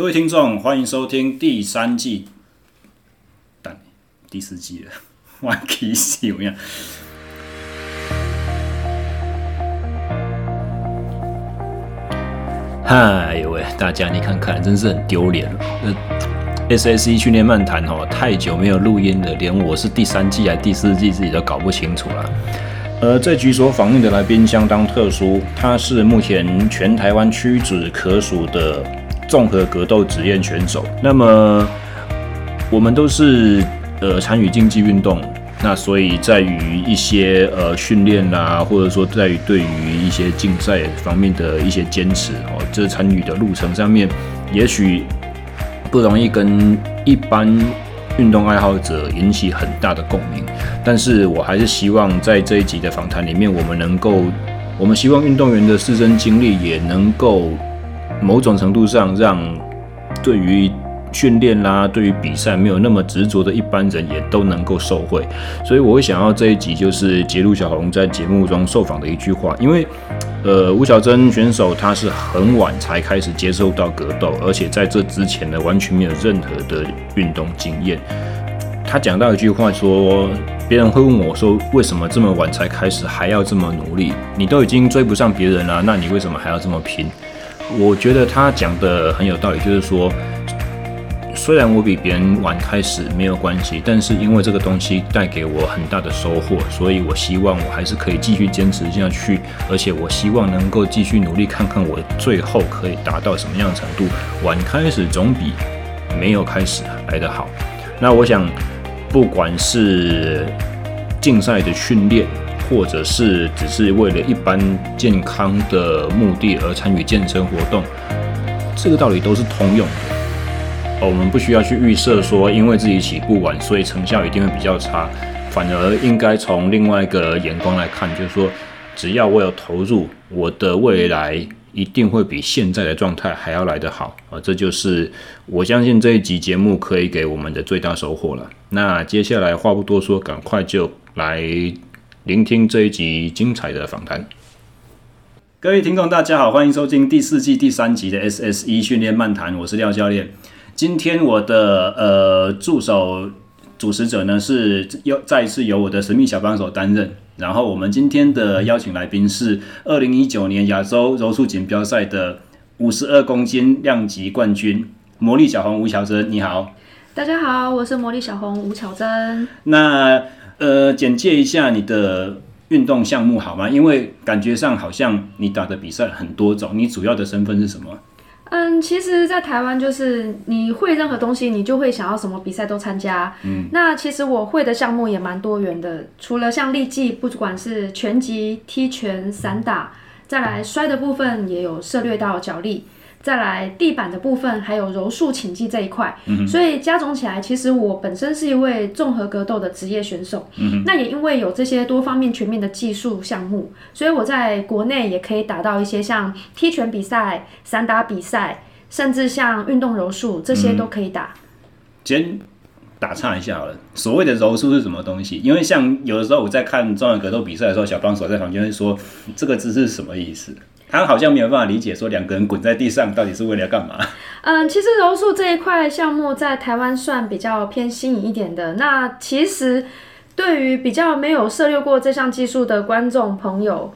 各位听众，欢迎收听第三季，但第四季了，我气死我呀！嗨，喂，大家你看看，真是很丢脸哦。那 SSE 训练漫谈哦，太久没有录音了，连我是第三季还是第四季自己都搞不清楚了。呃，这局所访问的来宾相当特殊，他是目前全台湾屈指可数的。综合格斗职业选手，那么我们都是呃参与竞技运动，那所以在于一些呃训练啦，或者说在于对于一些竞赛方面的一些坚持哦，这参与的路程上面，也许不容易跟一般运动爱好者引起很大的共鸣，但是我还是希望在这一集的访谈里面，我们能够，我们希望运动员的自身经历也能够。某种程度上，让对于训练啦、对于比赛没有那么执着的一般人也都能够受惠。所以，我会想要这一集就是节录小红在节目中受访的一句话，因为，呃，吴小珍选手他是很晚才开始接受到格斗，而且在这之前呢，完全没有任何的运动经验。他讲到一句话说，别人会问我说，为什么这么晚才开始，还要这么努力？你都已经追不上别人了，那你为什么还要这么拼？我觉得他讲的很有道理，就是说，虽然我比别人晚开始没有关系，但是因为这个东西带给我很大的收获，所以我希望我还是可以继续坚持下去，而且我希望能够继续努力，看看我最后可以达到什么样的程度。晚开始总比没有开始来得好。那我想，不管是竞赛的训练，或者是只是为了一般健康的目的而参与健身活动，这个道理都是通用的。我们不需要去预设说，因为自己起步晚，所以成效一定会比较差。反而应该从另外一个眼光来看，就是说，只要我有投入，我的未来一定会比现在的状态还要来得好。啊，这就是我相信这一集节目可以给我们的最大收获了。那接下来话不多说，赶快就来。聆听这一集精彩的访谈。各位听众，大家好，欢迎收听第四季第三集的 SSE 训练漫谈，我是廖教练。今天我的呃助手主持者呢是又再一次由我的神秘小帮手担任。然后我们今天的邀请来宾是二零一九年亚洲柔术锦标赛的五十二公斤量级冠军魔力小红吴巧珍。你好，大家好，我是魔力小红吴巧珍。那呃，简介一下你的运动项目好吗？因为感觉上好像你打的比赛很多种，你主要的身份是什么？嗯，其实，在台湾就是你会任何东西，你就会想要什么比赛都参加。嗯，那其实我会的项目也蛮多元的，除了像力技，不管是拳击、踢拳、散打，再来摔的部分也有涉略到脚力。再来地板的部分，还有柔术擒技这一块，嗯，所以加总起来，其实我本身是一位综合格斗的职业选手。嗯，那也因为有这些多方面全面的技术项目，所以我在国内也可以打到一些像踢拳比赛、散打比赛，甚至像运动柔术这些都可以打。先打岔一下好了，所谓的柔术是什么东西？因为像有的时候我在看综合格斗比赛的时候，小帮手在旁边会说这个字是什么意思？他好像没有办法理解，说两个人滚在地上到底是为了干嘛？嗯，其实柔术这一块项目在台湾算比较偏新颖一点的。那其实对于比较没有涉猎过这项技术的观众朋友，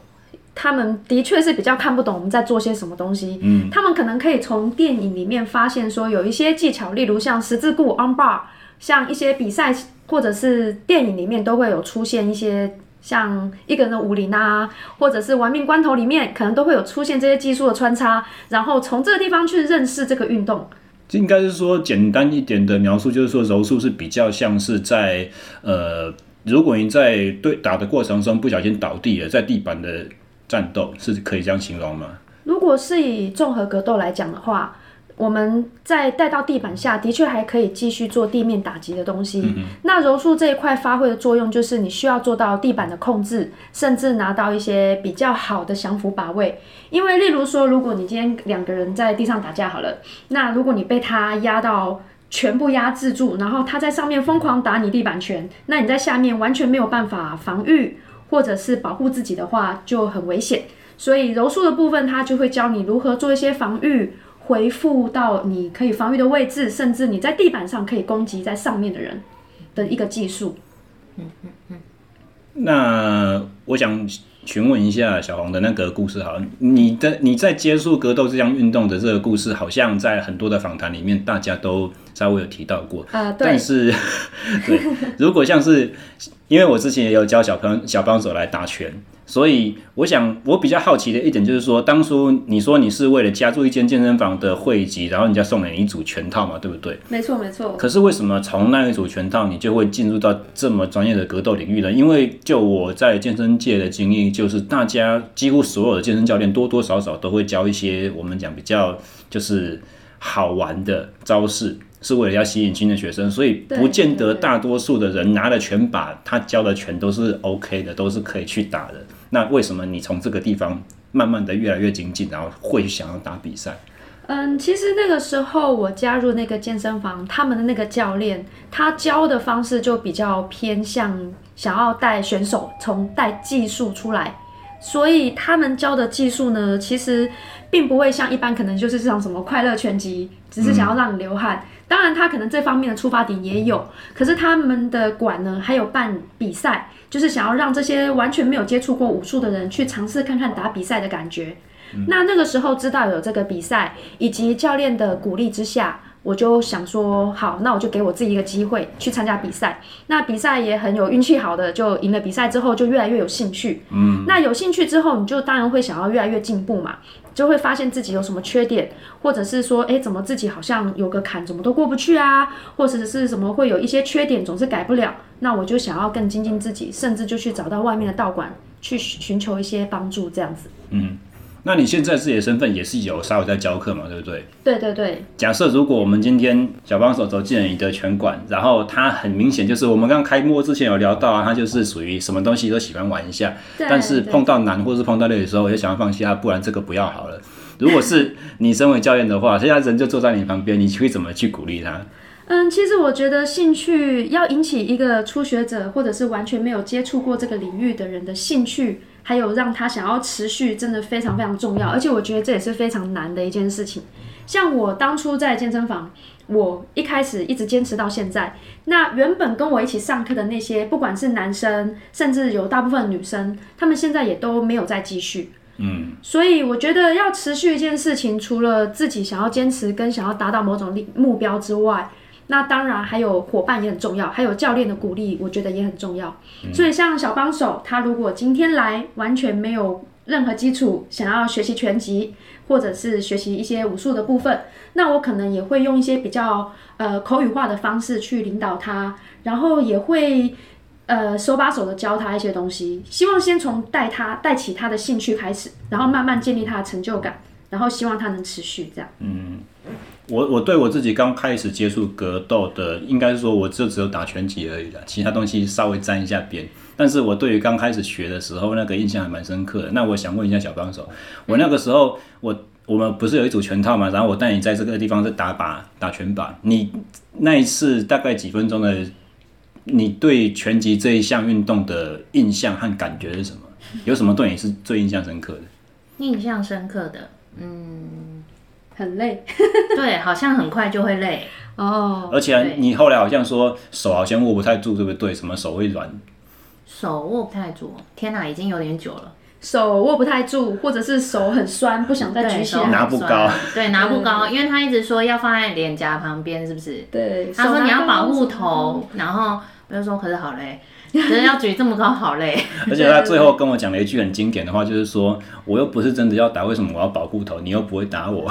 他们的确是比较看不懂我们在做些什么东西。嗯，他们可能可以从电影里面发现说有一些技巧，例如像十字固、on bar，像一些比赛或者是电影里面都会有出现一些。像一个人的武林啊，或者是玩命关头里面，可能都会有出现这些技术的穿插，然后从这个地方去认识这个运动。应该是说简单一点的描述，就是说柔术是比较像是在呃，如果你在对打的过程中不小心倒地了，在地板的战斗，是可以这样形容吗？如果是以综合格斗来讲的话。我们在带到地板下的确还可以继续做地面打击的东西。嗯、那柔术这一块发挥的作用，就是你需要做到地板的控制，甚至拿到一些比较好的降服把位。因为例如说，如果你今天两个人在地上打架好了，那如果你被他压到全部压制住，然后他在上面疯狂打你地板拳，那你在下面完全没有办法防御或者是保护自己的话，就很危险。所以柔术的部分，它就会教你如何做一些防御。回复到你可以防御的位置，甚至你在地板上可以攻击在上面的人的一个技术。嗯嗯嗯。那我想询问一下小黄的那个故事，好，你的你在接触格斗这项运动的这个故事，好像在很多的访谈里面大家都稍微有提到过。啊、呃，对。但是，对，如果像是，因为我之前也有教小朋友小帮手来打拳。所以，我想我比较好奇的一点就是说，当初你说你是为了加入一间健身房的会籍，然后人家送了你一组拳套嘛，对不对？没错，没错。可是为什么从那一组拳套，你就会进入到这么专业的格斗领域呢？因为就我在健身界的经历，就是大家几乎所有的健身教练多多少少都会教一些我们讲比较就是好玩的招式。是为了要吸引新的学生，所以不见得大多数的人拿了拳把，他教的全都是 OK 的，都是可以去打的。那为什么你从这个地方慢慢的越来越精进，然后会想要打比赛？嗯，其实那个时候我加入那个健身房，他们的那个教练，他教的方式就比较偏向想要带选手从带技术出来，所以他们教的技术呢，其实并不会像一般可能就是像什么快乐拳击，只是想要让你流汗。嗯当然，他可能这方面的出发点也有，可是他们的馆呢，还有办比赛，就是想要让这些完全没有接触过武术的人去尝试看看打比赛的感觉。嗯。那那个时候知道有这个比赛，以及教练的鼓励之下，我就想说，好，那我就给我自己一个机会去参加比赛。那比赛也很有运气好的，就赢了比赛之后，就越来越有兴趣。嗯，那有兴趣之后，你就当然会想要越来越进步嘛。就会发现自己有什么缺点，或者是说，哎，怎么自己好像有个坎，怎么都过不去啊？或者是什么会有一些缺点，总是改不了。那我就想要更精进自己，甚至就去找到外面的道馆去寻求一些帮助，这样子。嗯。那你现在自己的身份也是有稍微在教课嘛，对不对？对对对。假设如果我们今天小帮手走进了你的拳馆，然后他很明显就是我们刚开幕之前有聊到啊，他就是属于什么东西都喜欢玩一下，但是碰到难或者是碰到累的时候，我就想要放弃啊，不然这个不要好了。如果是你身为教练的话，现在人就坐在你旁边，你会怎么去鼓励他？嗯，其实我觉得兴趣要引起一个初学者或者是完全没有接触过这个领域的人的兴趣。还有让他想要持续，真的非常非常重要，而且我觉得这也是非常难的一件事情。像我当初在健身房，我一开始一直坚持到现在。那原本跟我一起上课的那些，不管是男生，甚至有大部分女生，他们现在也都没有再继续。嗯，所以我觉得要持续一件事情，除了自己想要坚持跟想要达到某种目标之外，那当然还有伙伴也很重要，还有教练的鼓励，我觉得也很重要。嗯。所以像小帮手，他如果今天来完全没有任何基础，想要学习拳击或者是学习一些武术的部分，那我可能也会用一些比较呃口语化的方式去领导他，然后也会呃手把手的教他一些东西，希望先从带他带起他的兴趣开始，然后慢慢建立他的成就感，然后希望他能持续这样。嗯。我我对我自己刚开始接触格斗的，应该是说我就只有打拳击而已了，其他东西稍微沾一下边。但是我对于刚开始学的时候，那个印象还蛮深刻的。那我想问一下小帮手，我那个时候我我们不是有一组拳套嘛？然后我带你在这个地方是打靶打拳靶，你那一次大概几分钟的，你对拳击这一项运动的印象和感觉是什么？有什么对你是最印象深刻的？印象深刻的，嗯。很累，对，好像很快就会累哦。而且你后来好像说手好像握不太住，对不对？什么手会软？手握不太住，天哪，已经有点久了。手握不太住，或者是手很酸，不想再举起来，拿不高。对，拿不高，因为他一直说要放在脸颊旁边，是不是？对。他说你要保护头，然后我就说可是好累。可是要举这么高，好累。而且他最后跟我讲了一句很经典的话，就是说，我又不是真的要打，为什么我要保护头？你又不会打我。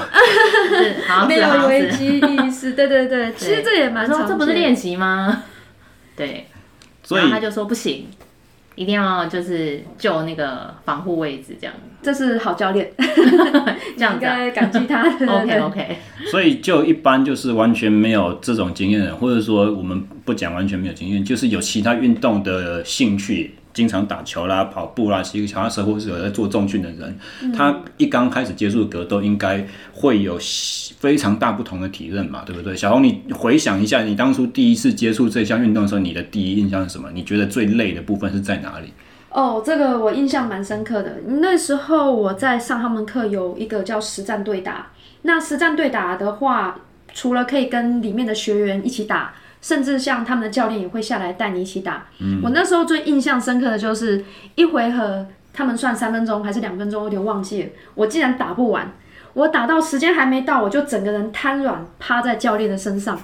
没有危机意识，对对对，其实这也蛮说，这不是练习吗？对，所以他就说不行。一定要就是就那个防护位置，这样，这是好教练，这样应该感激他。OK OK。所以就一般就是完全没有这种经验的人，或者说我们不讲完全没有经验，就是有其他运动的兴趣。经常打球啦、跑步啦，骑个脚踏车或是有在做重训的人，嗯、他一刚开始接触格斗，应该会有非常大不同的体验嘛，对不对？小红，你回想一下，你当初第一次接触这项运动的时候，你的第一印象是什么？你觉得最累的部分是在哪里？哦，这个我印象蛮深刻的。那时候我在上他们课，有一个叫实战对打。那实战对打的话，除了可以跟里面的学员一起打，甚至像他们的教练也会下来带你一起打。嗯，我那时候最印象深刻的就是一回合，他们算三分钟还是两分钟，我有点忘记了。我竟然打不完，我打到时间还没到，我就整个人瘫软趴在教练的身上。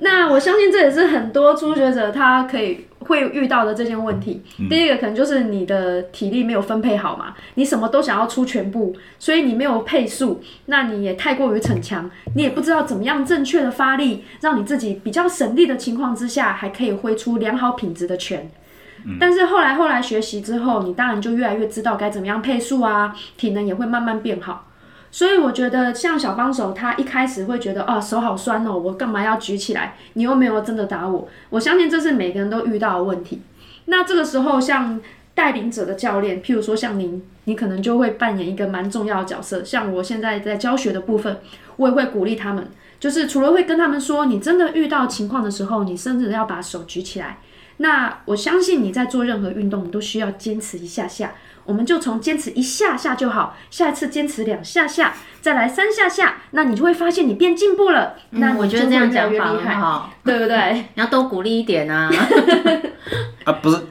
那我相信这也是很多初学者他可以会遇到的这件问题。第一个可能就是你的体力没有分配好嘛，你什么都想要出全部，所以你没有配速，那你也太过于逞强，你也不知道怎么样正确的发力，让你自己比较省力的情况之下，还可以挥出良好品质的拳。但是后来后来学习之后，你当然就越来越知道该怎么样配速啊，体能也会慢慢变好。所以我觉得像小帮手，他一开始会觉得啊，手好酸哦，我干嘛要举起来？你又没有真的打我。我相信这是每个人都遇到的问题。那这个时候，像带领者的教练，譬如说像您，你可能就会扮演一个蛮重要的角色。像我现在在教学的部分，我也会鼓励他们，就是除了会跟他们说，你真的遇到情况的时候，你甚至要把手举起来。那我相信你在做任何运动，你都需要坚持一下下。我们就从坚持一下下就好，下一次坚持两下下，再来三下下，那你就会发现你变进步了。嗯、那我觉得这样讲法很好，对不对？你要多鼓励一点啊！啊，不是，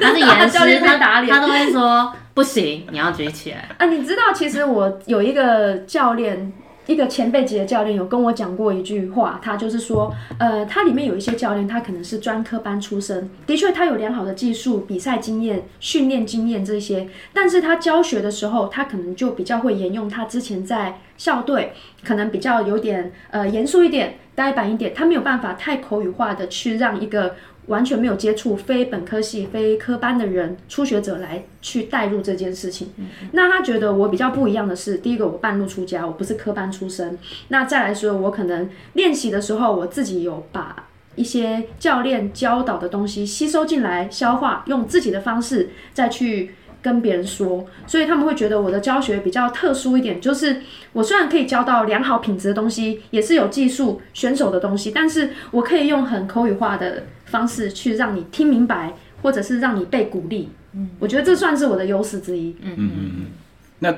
他是严师，他打脸，他都会说不行，你要举起来啊！你知道，其实我有一个教练。一个前辈级的教练有跟我讲过一句话，他就是说，呃，他里面有一些教练，他可能是专科班出身，的确他有良好的技术、比赛经验、训练经验这些，但是他教学的时候，他可能就比较会沿用他之前在校队，可能比较有点呃严肃一点、呆板一点，他没有办法太口语化的去让一个。完全没有接触非本科系、非科班的人，初学者来去带入这件事情。嗯、那他觉得我比较不一样的是，第一个我半路出家，我不是科班出身。那再来说，我可能练习的时候，我自己有把一些教练教导的东西吸收进来、消化，用自己的方式再去。跟别人说，所以他们会觉得我的教学比较特殊一点，就是我虽然可以教到良好品质的东西，也是有技术选手的东西，但是我可以用很口语化的方式去让你听明白，或者是让你被鼓励。嗯，我觉得这算是我的优势之一。嗯嗯嗯。那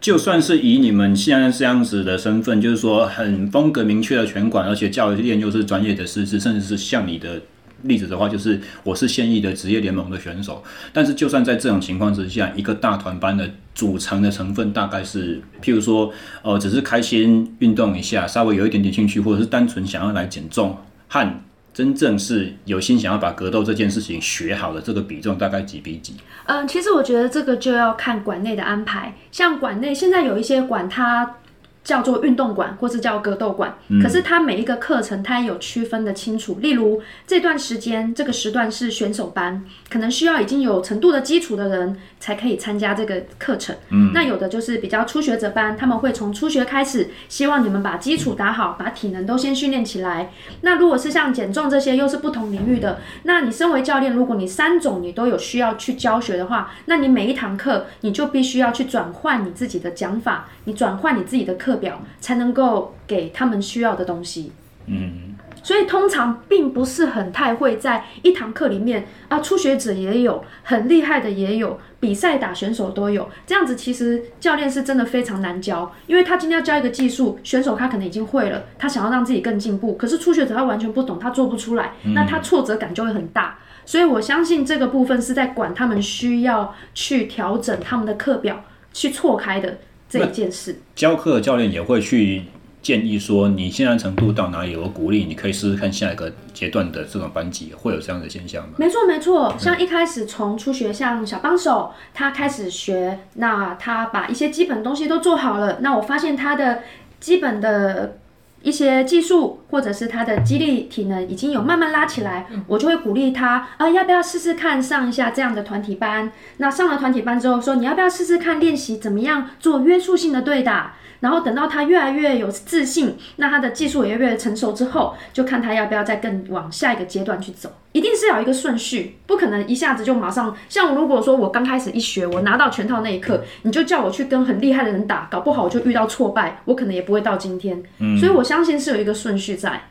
就算是以你们现在这样子的身份，就是说很风格明确的拳馆，而且教练又是专业的师资，甚至是像你的。例子的话，就是我是现役的职业联盟的选手，但是就算在这种情况之下，一个大团班的组成的成分大概是，譬如说，呃，只是开心运动一下，稍微有一点点兴趣，或者是单纯想要来减重，和真正是有心想要把格斗这件事情学好的这个比重大概几比几？嗯，其实我觉得这个就要看馆内的安排，像馆内现在有一些馆它。叫做运动馆，或是叫格斗馆，可是它每一个课程它也有区分的清楚。例如这段时间这个时段是选手班，可能需要已经有程度的基础的人才可以参加这个课程。嗯，那有的就是比较初学者班，他们会从初学开始，希望你们把基础打好，把体能都先训练起来。那如果是像减重这些，又是不同领域的，那你身为教练，如果你三种你都有需要去教学的话，那你每一堂课你就必须要去转换你自己的讲法，你转换你自己的课。课表才能够给他们需要的东西。嗯，所以通常并不是很太会在一堂课里面啊，初学者也有，很厉害的也有，比赛打选手都有。这样子其实教练是真的非常难教，因为他今天要教一个技术，选手他可能已经会了，他想要让自己更进步，可是初学者他完全不懂，他做不出来，那他挫折感就会很大。所以我相信这个部分是在管他们需要去调整他们的课表，去错开的。这一件事，教课的教练也会去建议说，你现在程度到哪里，有个鼓励，你可以试试看下一个阶段的这种班级，会有这样的现象吗？没错，没错。像一开始从初学，像小帮手，他开始学，那他把一些基本东西都做好了，那我发现他的基本的。一些技术或者是他的肌力体能已经有慢慢拉起来，我就会鼓励他啊、呃，要不要试试看上一下这样的团体班？那上了团体班之后，说你要不要试试看练习怎么样做约束性的对打？然后等到他越来越有自信，那他的技术也越来越成熟之后，就看他要不要再更往下一个阶段去走。一定是有一个顺序，不可能一下子就马上。像如果说我刚开始一学，我拿到拳套那一刻，你就叫我去跟很厉害的人打，搞不好我就遇到挫败，我可能也不会到今天。嗯，所以我相信是有一个顺序在。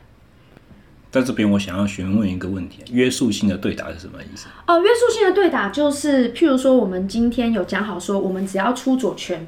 在这边，我想要询问一个问题：约束性的对打是什么意思？哦，约束性的对打就是，譬如说，我们今天有讲好说，我们只要出左拳，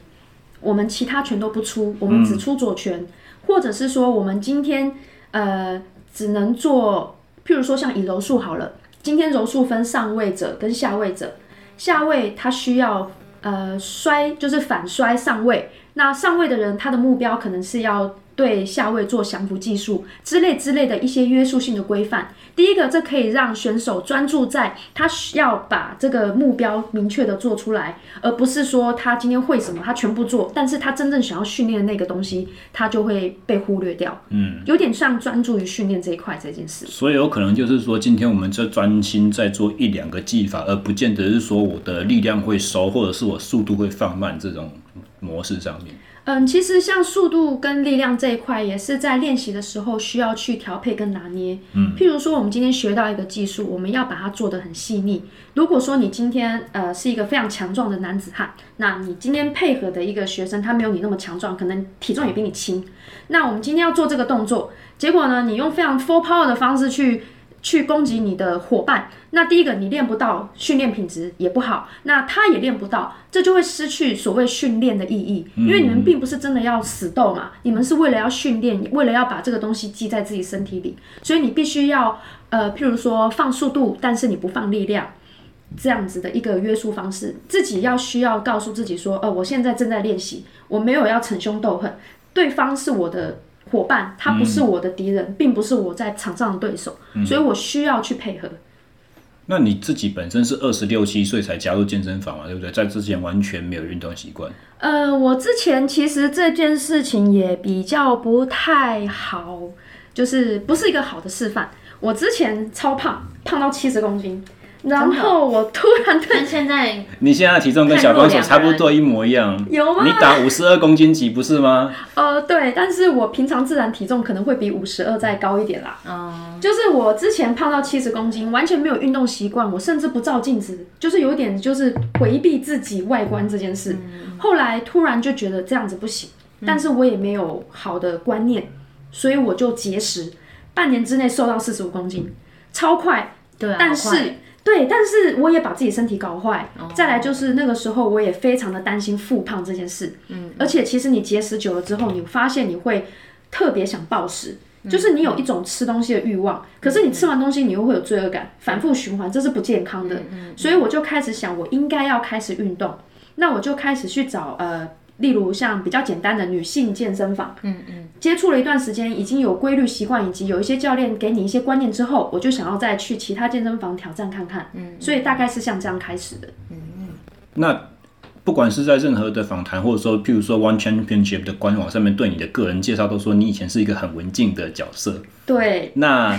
我们其他拳都不出，我们只出左拳，嗯、或者是说，我们今天呃只能做，譬如说像以柔术好了，今天柔术分上位者跟下位者，下位他需要呃摔，就是反摔上位，那上位的人他的目标可能是要。对下位做降服技术之类之类的一些约束性的规范。第一个，这可以让选手专注在他需要把这个目标明确的做出来，而不是说他今天会什么，他全部做，但是他真正想要训练的那个东西，他就会被忽略掉。嗯，有点像专注于训练这一块这件事。所以有可能就是说，今天我们就专心在做一两个技法，而不见得是说我的力量会收，或者是我速度会放慢这种模式上面。嗯，其实像速度跟力量这一块，也是在练习的时候需要去调配跟拿捏。嗯，譬如说，我们今天学到一个技术，我们要把它做得很细腻。如果说你今天呃是一个非常强壮的男子汉，那你今天配合的一个学生，他没有你那么强壮，可能体重也比你轻。那我们今天要做这个动作，结果呢，你用非常 full power 的方式去。去攻击你的伙伴，那第一个你练不到，训练品质也不好，那他也练不到，这就会失去所谓训练的意义，因为你们并不是真的要死斗嘛，你们是为了要训练，为了要把这个东西记在自己身体里，所以你必须要呃，譬如说放速度，但是你不放力量，这样子的一个约束方式，自己要需要告诉自己说，呃，我现在正在练习，我没有要逞凶斗狠，对方是我的。伙伴，他不是我的敌人，嗯、并不是我在场上的对手，嗯、所以我需要去配合。那你自己本身是二十六七岁才加入健身房嘛，对不对？在之前完全没有运动习惯。呃，我之前其实这件事情也比较不太好，就是不是一个好的示范。我之前超胖，胖到七十公斤。然后我突然对现在，你现在的体重跟小帮手差不多一模一样，有吗？你打五十二公斤级不是吗？呃，对，但是我平常自然体重可能会比五十二再高一点啦。嗯，就是我之前胖到七十公斤，完全没有运动习惯，我甚至不照镜子，就是有点就是回避自己外观这件事。嗯、后来突然就觉得这样子不行，但是我也没有好的观念，所以我就节食，半年之内瘦到四十五公斤，超快。对、啊，但是。对，但是我也把自己身体搞坏。Oh. 再来就是那个时候，我也非常的担心复胖这件事。嗯，而且其实你节食久了之后，你发现你会特别想暴食，嗯、就是你有一种吃东西的欲望，嗯、可是你吃完东西你又会有罪恶感，嗯、反复循环，这是不健康的。嗯、所以我就开始想，我应该要开始运动。那我就开始去找呃。例如像比较简单的女性健身房，嗯嗯，接触了一段时间，已经有规律习惯，以及有一些教练给你一些观念之后，我就想要再去其他健身房挑战看看，嗯，所以大概是像这样开始的，嗯嗯。那不管是在任何的访谈，或者说譬如说 One Championship 的官网上面对你的个人介绍，都说你以前是一个很文静的角色，对。那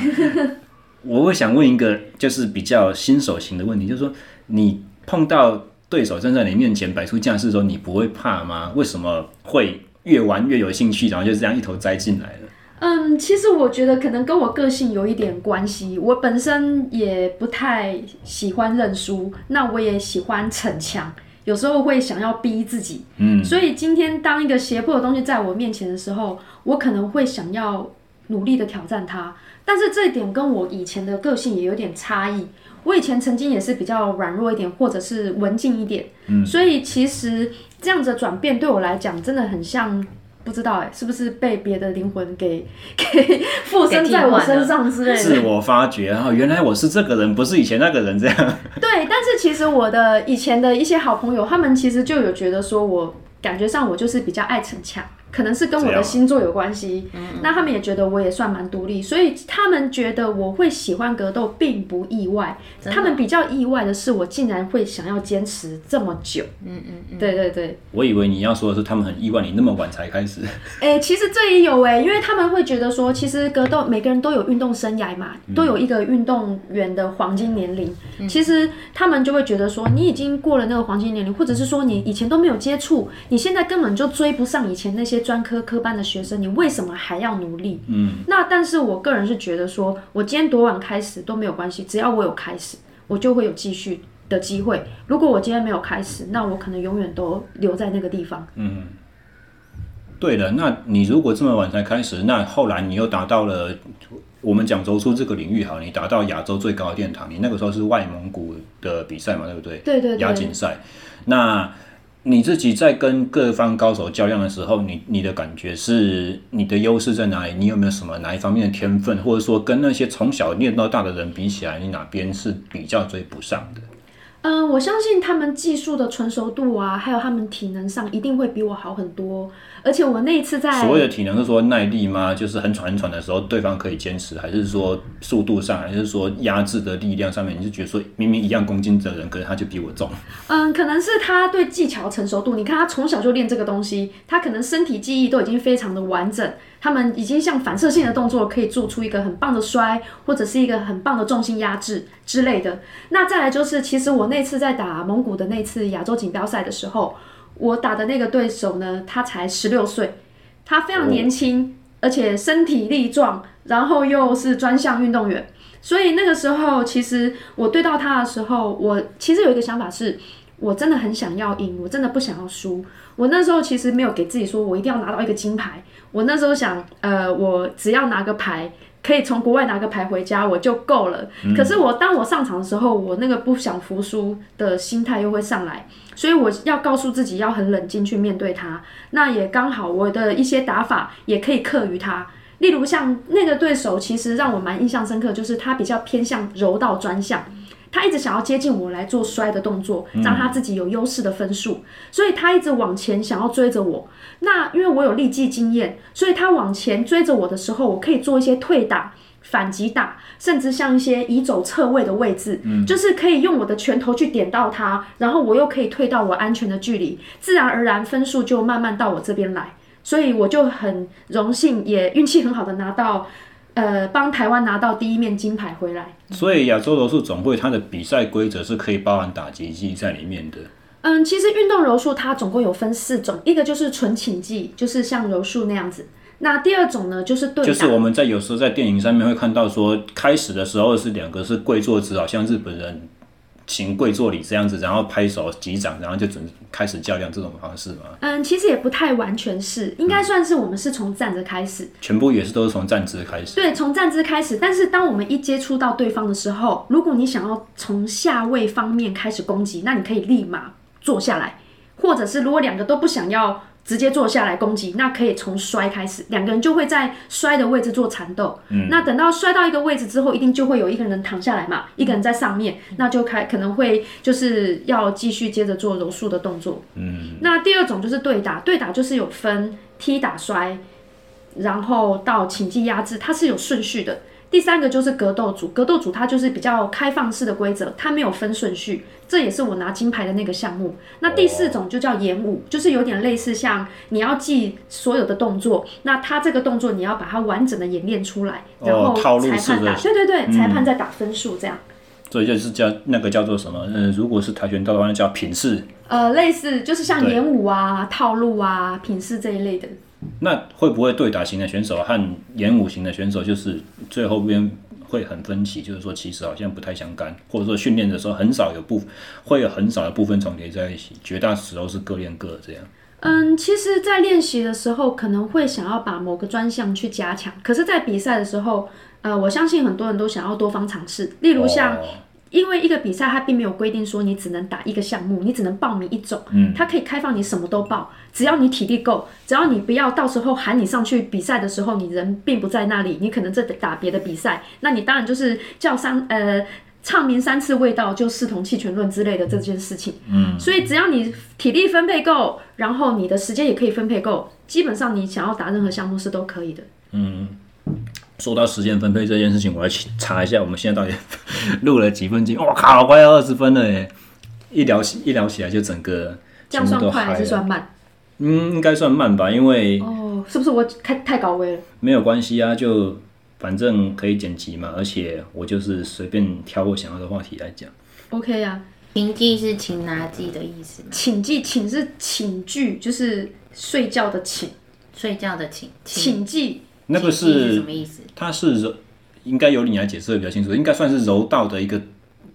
我会想问一个就是比较新手型的问题，就是说你碰到。对手站在你面前摆出架势的时候，你不会怕吗？为什么会越玩越有兴趣，然后就这样一头栽进来了？嗯，其实我觉得可能跟我个性有一点关系。我本身也不太喜欢认输，那我也喜欢逞强，有时候会想要逼自己。嗯，所以今天当一个胁迫的东西在我面前的时候，我可能会想要努力的挑战它。但是这一点跟我以前的个性也有点差异。我以前曾经也是比较软弱一点，或者是文静一点，嗯，所以其实这样子的转变对我来讲真的很像，不知道哎，是不是被别的灵魂给 给附身在我身上之类的？自我发觉，然后原来我是这个人，不是以前那个人这样。对，但是其实我的以前的一些好朋友，他们其实就有觉得说我感觉上我就是比较爱逞强。可能是跟我的星座有关系，嗯、那他们也觉得我也算蛮独立，所以他们觉得我会喜欢格斗并不意外。他们比较意外的是，我竟然会想要坚持这么久。嗯嗯嗯，对对对。我以为你要说的是他们很意外你那么晚才开始。哎、欸，其实这也有哎、欸，因为他们会觉得说，其实格斗每个人都有运动生涯嘛，都有一个运动员的黄金年龄。嗯、其实他们就会觉得说，你已经过了那个黄金年龄，或者是说你以前都没有接触，你现在根本就追不上以前那些。专科科班的学生，你为什么还要努力？嗯，那但是我个人是觉得说，我今天多晚开始都没有关系，只要我有开始，我就会有继续的机会。如果我今天没有开始，那我可能永远都留在那个地方。嗯，对的，那你如果这么晚才开始，那后来你又达到了我们讲柔术这个领域好，你达到亚洲最高的殿堂，你那个时候是外蒙古的比赛嘛，对不对？对对对。亚锦赛，那你自己在跟各方高手较量的时候，你你的感觉是你的优势在哪里？你有没有什么哪一方面的天分，或者说跟那些从小练到大的人比起来，你哪边是比较追不上的？嗯，我相信他们技术的成熟度啊，还有他们体能上一定会比我好很多。而且我那一次在所谓的体能是说耐力吗？就是很喘很喘的时候，对方可以坚持，还是说速度上，还是说压制的力量上面？你就觉得说明明一样公斤的人，可是他就比我重。嗯，可能是他对技巧成熟度。你看他从小就练这个东西，他可能身体记忆都已经非常的完整。他们已经像反射性的动作，可以做出一个很棒的摔，或者是一个很棒的重心压制之类的。那再来就是，其实我那次在打蒙古的那次亚洲锦标赛的时候，我打的那个对手呢，他才十六岁，他非常年轻，而且身体力壮，然后又是专项运动员。所以那个时候，其实我对到他的时候，我其实有一个想法是，我真的很想要赢，我真的不想要输。我那时候其实没有给自己说我一定要拿到一个金牌。我那时候想，呃，我只要拿个牌，可以从国外拿个牌回家，我就够了。嗯。可是我当我上场的时候，我那个不想服输的心态又会上来，所以我要告诉自己要很冷静去面对它。那也刚好我的一些打法也可以克于它。例如像那个对手，其实让我蛮印象深刻，就是他比较偏向柔道专项。他一直想要接近我来做摔的动作，让他自己有优势的分数，嗯，所以他一直往前想要追着我。那因为我有立技经验，所以他往前追着我的时候，我可以做一些退打、反击打，甚至像一些移走侧位的位置，嗯，就是可以用我的拳头去点到他，然后我又可以退到我安全的距离，自然而然分数就慢慢到我这边来。所以我就很荣幸，也运气很好的拿到。呃，帮台湾拿到第一面金牌回来。所以亚洲柔术总会它的比赛规则是可以包含打击技在里面的。嗯，其实运动柔术它总共有分四种，一个就是纯请技，就是像柔术那样子。那第二种呢，就是对打，就是我们在有时候在电影上面会看到说，开始的时候是两个是跪坐姿，好像日本人。请跪坐礼这样子，然后拍手击掌，然后就准开始较量这种方式吗？嗯，其实也不太完全是，应该算是我们是从站着开始，全部也是都是从站姿开始。对，从站姿开始。但是当我们一接触到对方的时候，如果你想要从下位方面开始攻击，那你可以立马坐下来，或者是如果两个都不想要。直接坐下来攻击，那可以从摔开始，两个人就会在摔的位置做缠斗。嗯，那等到摔到一个位置之后，一定就会有一个人躺下来嘛，一个人在上面，那就开可能会就是要继续接着做柔术的动作。嗯，那第二种就是对打，对打就是有分踢打摔，然后到倾技压制，它是有顺序的。第三个就是格斗组，格斗组它就是比较开放式的规则，它没有分顺序，这也是我拿金牌的那个项目。那第四种就叫演武，就是有点类似像你要记所有的动作，那它这个动作你要把它完整的演练出来，然后裁判打，对对对，裁判在打分数这样。所以就是叫那个叫做什么？嗯，如果是跆拳道的话，那叫品势。呃，类似就是像演武啊、套路啊、品势这一类的。那会不会对打型的选手和演武型的选手，就是最后边会很分歧？就是说，其实好像不太相干，或者说训练的时候很少有部会有很少的部分重叠在一起，绝大时候是各练各这样。嗯，其实，在练习的时候可能会想要把某个专项去加强，可是，在比赛的时候，呃，我相信很多人都想要多方尝试，例如像。哦因为一个比赛，它并没有规定说你只能打一个项目，你只能报名一种。嗯，它可以开放你什么都报，只要你体力够，只要你不要到时候喊你上去比赛的时候，你人并不在那里，你可能在打别的比赛，那你当然就是叫三呃唱名三次未到就视同弃权论之类的这件事情。嗯，所以只要你体力分配够，然后你的时间也可以分配够，基本上你想要打任何项目是都可以的。嗯。说到时间分配这件事情，我要去查一下我们现在到底录了几分钟。我靠，快要二十分了耶！一聊起一聊起来就整个这样算快还是算慢？嗯，应该算慢吧，因为哦，是不是我太太高危了？没有关系啊，就反正可以剪辑嘛，而且我就是随便挑我想要的话题来讲。OK 啊，请记是请拿记的意思吗？倾技，倾是寝具，就是睡觉的寝，睡觉的寝，倾技。那个是什么意思？它是柔，应该由你来解释的比较清楚。应该算是柔道的一个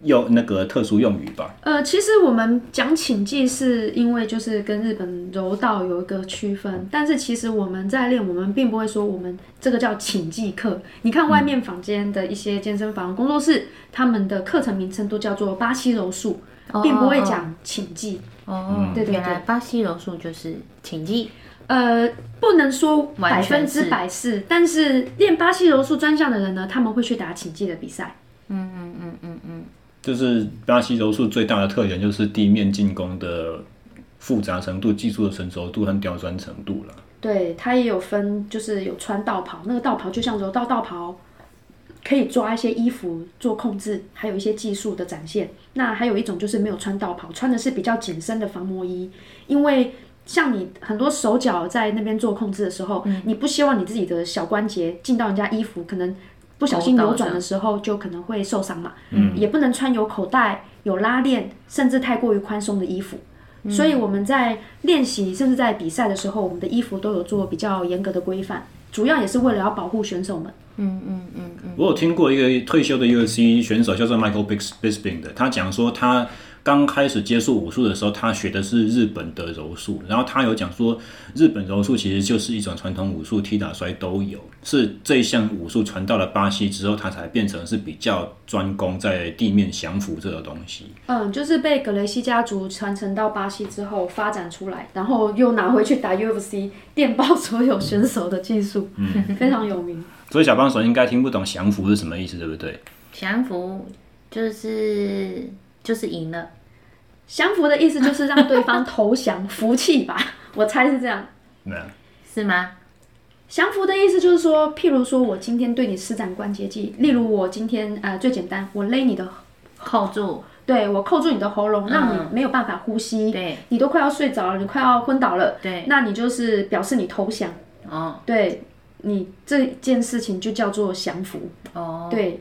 用那个特殊用语吧？呃，其实我们讲请技是因为就是跟日本柔道有一个区分，但是其实我们在练，我们并不会说我们这个叫请技课。你看外面房间的一些健身房、工作室，他们的课程名称都叫做巴西柔术，并不会讲请技。哦，对对对，巴西柔术就是请技。呃，不能说百分之百是，但是练巴西柔术专项的人呢，他们会去打请技的比赛。嗯嗯嗯嗯嗯，就是巴西柔术最大的特点就是地面进攻的复杂程度、技术的成熟度和刁钻程度了。对，它也有分，就是有穿道袍，那个道袍就像柔道道袍，可以抓一些衣服做控制，还有一些技术的展现。那还有一种就是没有穿道袍，穿的是比较紧身的防磨衣，因为。像你很多手脚在那边做控制的时候，嗯、你不希望你自己的小关节进到人家衣服，可能不小心扭转的时候就可能会受伤嘛。嗯，也不能穿有口袋、有拉链，甚至太过于宽松的衣服。嗯、所以我们在练习，甚至在比赛的时候，我们的衣服都有做比较严格的规范，主要也是为了要保护选手们。嗯嗯嗯嗯。我有听过一个退休的 UFC 选手叫做 Michael Bisping 的，他讲说他。刚开始接触武术的时候，他学的是日本的柔术，然后他有讲说，日本柔术其实就是一种传统武术，踢打摔都有。是这一项武术传到了巴西之后，他才变成是比较专攻在地面降服这个东西。嗯，就是被格雷西家族传承到巴西之后发展出来，然后又拿回去打 UFC，电爆所有选手的技术，嗯，非常有名。所以小帮手应该听不懂降服是什么意思，对不对？降服就是。就是赢了，降服的意思就是让对方投降，服气吧，我猜是这样。没有，是吗？降服的意思就是说，譬如说我今天对你施展关节技，例如我今天呃最简单，我勒你的扣住，对，我扣住你的喉咙，让你没有办法呼吸，对，你都快要睡着了，你快要昏倒了，对，那你就是表示你投降，哦，对，你这件事情就叫做降服，哦，对，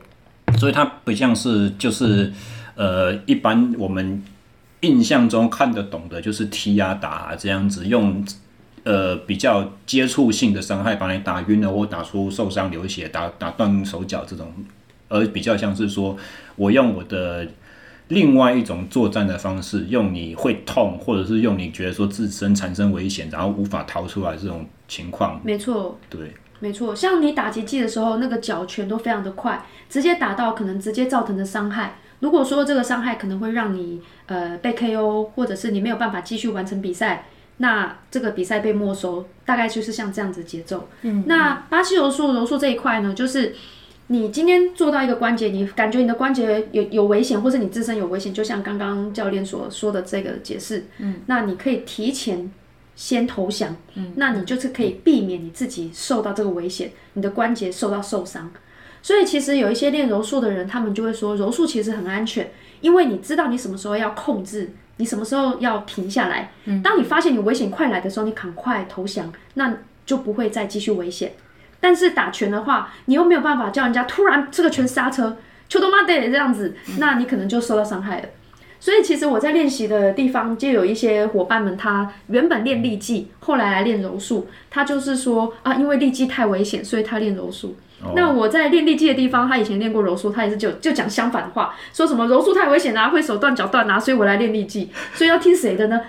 所以它不像是就是。呃，一般我们印象中看得懂的就是踢啊打啊这样子，用呃比较接触性的伤害把你打晕了，或打出受伤流血，打打断手脚这种，而比较像是说我用我的另外一种作战的方式，用你会痛，或者是用你觉得说自身产生危险，然后无法逃出来这种情况。没错，对，没错，像你打击技的时候，那个脚拳都非常的快，直接打到可能直接造成的伤害。如果说这个伤害可能会让你呃被 KO，或者是你没有办法继续完成比赛，那这个比赛被没收，大概就是像这样子节奏。嗯，那巴西柔术柔术这一块呢，就是你今天做到一个关节，你感觉你的关节有有危险，或者你自身有危险，就像刚刚教练所说的这个解释，嗯，那你可以提前先投降，嗯，那你就是可以避免你自己受到这个危险，你的关节受到受伤。所以其实有一些练柔术的人，他们就会说柔术其实很安全，因为你知道你什么时候要控制，你什么时候要停下来。嗯，当你发现你危险快来的时候，你赶快投降，那就不会再继续危险。但是打拳的话，你又没有办法叫人家突然这个拳刹车，秋冬妈得这样子，那你可能就受到伤害了。所以其实我在练习的地方就有一些伙伴们，他原本练力技，后来来练柔术，他就是说啊，因为力技太危险，所以他练柔术。那我在练力技的地方，他以前练过柔术，他也是就就讲相反的话，说什么柔术太危险啊，会手断脚断啊，所以我来练力技，所以要听谁的呢？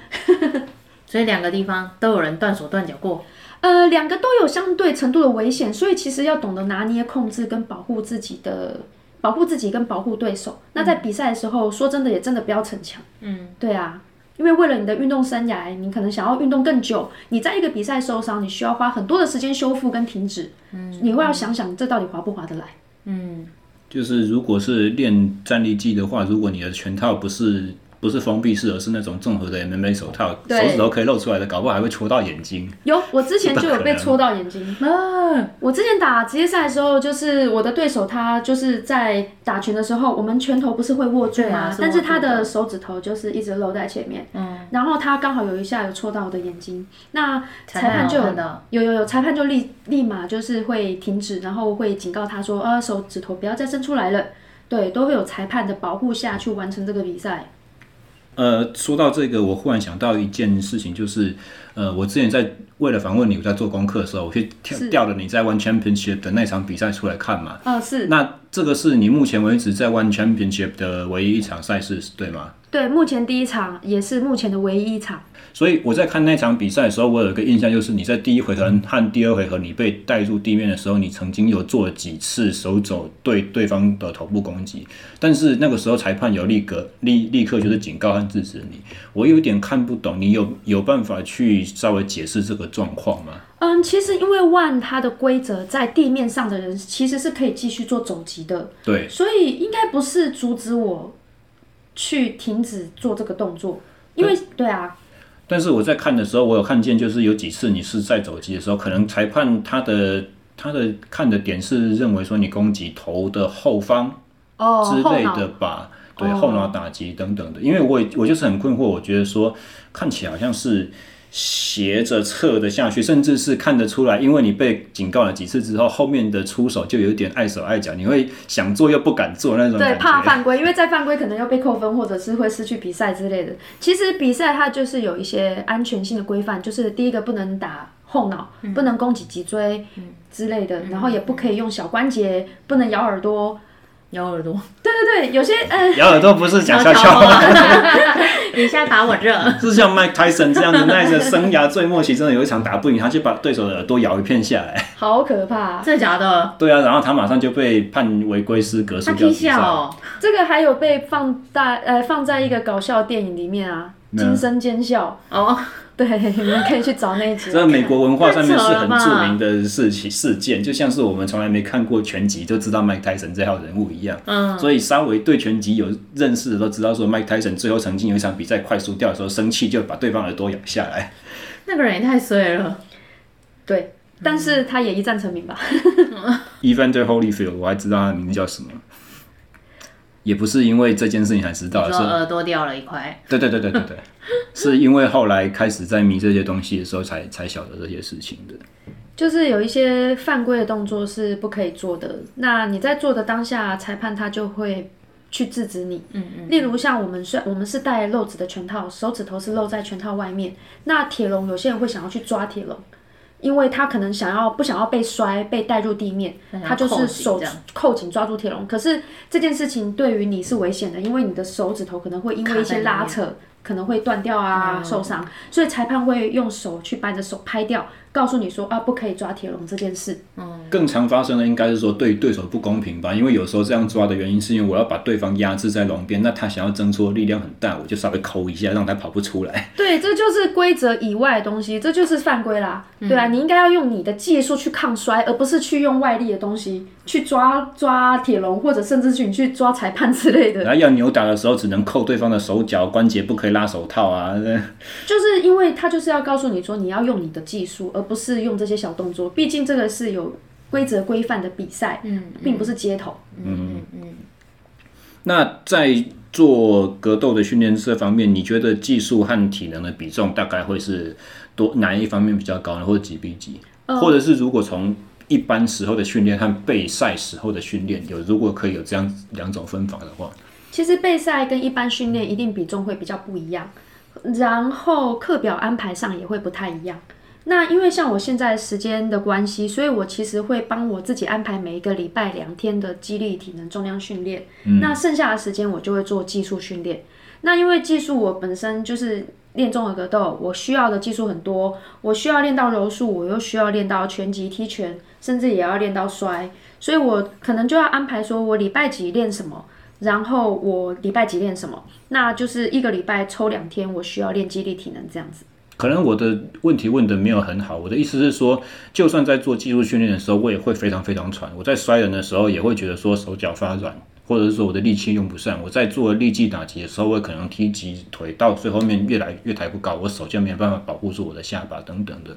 所以两个地方都有人断手断脚过，呃，两个都有相对程度的危险，所以其实要懂得拿捏、控制跟保护自己的，保护自己跟保护对手。那在比赛的时候，嗯、说真的也真的不要逞强，嗯，对啊。因为为了你的运动生涯，你可能想要运动更久，你在一个比赛受伤，你需要花很多的时间修复跟停止。嗯，你会要想想这到底划不划得来？嗯，就是如果是练站立技的话，如果你的拳套不是。不是封闭式，而是那种综合的 MMA 手套，手指头可以露出来的，搞不好还会戳到眼睛。有，我之前就有被戳到眼睛。啊，我之前打职业赛的时候，就是我的对手他就是在打拳的时候，我们拳头不是会握住吗？啊、但是他的手指头就是一直露在前面。嗯，然后他刚好有一下有戳到我的眼睛，那裁判就有有有有裁判就立立马就是会停止，然后会警告他说，啊，手指头不要再伸出来了。对，都会有裁判的保护下去完成这个比赛。呃，说到这个，我忽然想到一件事情，就是呃，我之前在为了访问你，我在做功课的时候，我去调了你在 One Championship 的那场比赛出来看嘛。嗯、呃，是。那这个是你目前为止在 One Championship 的唯一一场赛事，对吗？对，目前第一场也是目前的唯一一场。所以我在看那场比赛的时候，我有一个印象，就是你在第一回合和第二回合你被带入地面的时候，你曾经有做了几次手肘对对方的头部攻击，但是那个时候裁判有立刻立立刻就是警告和制止你。我有点看不懂，你有有办法去稍微解释这个状况吗？嗯，其实因为 One 它的规则在地面上的人其实是可以继续做肘击的，对，所以应该不是阻止我去停止做这个动作，因为对，对啊。但是我在看的时候，我有看见，就是有几次你是在肘击的时候，可能裁判他的他的看的点是认为说你攻击头的后方哦之类的吧，对，后脑打击等等的。因为我我就是很困惑，我觉得说看起来好像是。斜着侧的下去，甚至是看得出来，因为你被警告了几次之后，后面的出手就有点碍手碍脚，你会想做又不敢做那种。对，怕犯规，因为再犯规可能又被扣分，或者是会失去比赛之类的。其实比赛它就是有一些安全性的规范，就是第一个不能打后脑，嗯、不能攻击脊椎之类的，嗯、然后也不可以用小关节，不能咬耳朵。咬耳朵，对对对，有些嗯，咬耳朵不是讲笑笑。话，你现在打我这，是像 Mike Tyson 这样子，那个生涯最末期真的有一场打不赢，他就把对手的耳朵咬一片下来，好可怕，真的假的？对啊，然后他马上就被判违规失格，输掉比赛。这个还有被放大呃放在一个搞笑电影里面啊，惊声尖笑。哦。对，你们可以去找那一集。在美国文化上面是很著名的事情事件，就像是我们从来没看过全集就知道麦泰森这号人物一样。嗯，所以稍微对全集有认识的都知道，说麦泰森最后曾经有一场比赛快输掉的时候，生气就把对方耳朵咬下来。那个人也太衰了。对，但是他也一战成名吧。Evander Holyfield，我还知道他的名字叫什么。也不是因为这件事情才知道，说耳朵掉了一块。对对对对对对，是因为后来开始在迷这些东西的时候才，才才晓得这些事情的。就是有一些犯规的动作是不可以做的，那你在做的当下，裁判他就会去制止你。嗯嗯。例如像我们是，我们是戴漏指的拳套，手指头是露在拳套外面。那铁笼，有些人会想要去抓铁笼。因为他可能想要不想要被摔被带入地面，他就是手扣紧抓住铁笼。可是这件事情对于你是危险的，因为你的手指头可能会因为一些拉扯可能会断掉啊，受伤，所以裁判会用手去把你的手拍掉。告诉你说啊，不可以抓铁笼这件事。嗯，更常发生的应该是说对对手不公平吧？因为有时候这样抓的原因是因为我要把对方压制在笼边，那他想要挣脱力量很大，我就稍微抠一下，让他跑不出来。对，这就是规则以外的东西，这就是犯规啦。嗯、对啊，你应该要用你的技术去抗摔，而不是去用外力的东西去抓抓铁笼，或者甚至去你去抓裁判之类的。然后要扭打的时候，只能扣对方的手脚关节，不可以拉手套啊。就是因为他就是要告诉你说，你要用你的技术。而不是用这些小动作，毕竟这个是有规则规范的比赛，嗯，并不是街头。嗯嗯嗯。那在做格斗的训练这方面，你觉得技术和体能的比重大概会是多哪一方面比较高呢？或者几比几？呃、或者是如果从一般时候的训练和备赛时候的训练，有如果可以有这样两种分法的话，其实备赛跟一般训练一定比重会比较不一样，然后课表安排上也会不太一样。那因为像我现在时间的关系，所以我其实会帮我自己安排每一个礼拜两天的肌力、体能、重量训练。嗯、那剩下的时间我就会做技术训练。那因为技术我本身就是练综合格斗，我需要的技术很多，我需要练到柔术，我又需要练到拳击、踢拳，甚至也要练到摔，所以我可能就要安排说我礼拜几练什么，然后我礼拜几练什么，那就是一个礼拜抽两天，我需要练肌力、体能这样子。可能我的问题问的没有很好，我的意思是说，就算在做技术训练的时候，我也会非常非常喘。我在摔人的时候，也会觉得说手脚发软，或者是说我的力气用不上。我在做力技打击的时候，我可能踢击腿到最后面越来越抬不高，我手就没有办法保护住我的下巴等等的。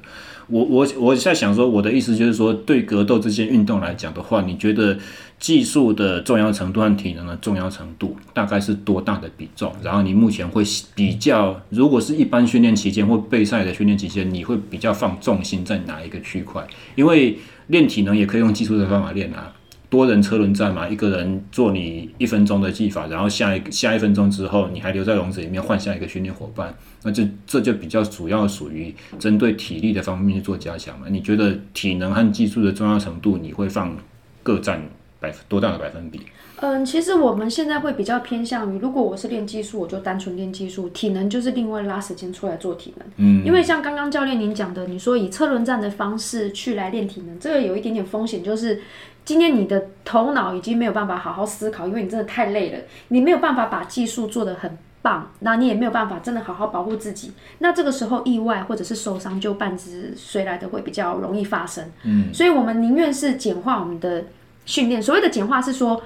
我我我在想说，我的意思就是说，对格斗这些运动来讲的话，你觉得？技术的重要程度和体能的重要程度大概是多大的比重？然后你目前会比较，如果是一般训练期间或备赛的训练期间，你会比较放重心在哪一个区块？因为练体能也可以用技术的方法练啊，多人车轮战嘛，一个人做你一分钟的技法，然后下一下一分钟之后，你还留在笼子里面换下一个训练伙伴，那就这就比较主要属于针对体力的方面去做加强嘛。你觉得体能和技术的重要程度，你会放各占百多大的百分比？嗯，其实我们现在会比较偏向于，如果我是练技术，我就单纯练技术，体能就是另外拉时间出来做体能。嗯，因为像刚刚教练您讲的，你说以车轮战的方式去来练体能，这个有一点点风险，就是今天你的头脑已经没有办法好好思考，因为你真的太累了，你没有办法把技术做得很棒，那你也没有办法真的好好保护自己，那这个时候意外或者是受伤就伴之随来的会比较容易发生。嗯，所以我们宁愿是简化我们的训练，所谓的简化是说。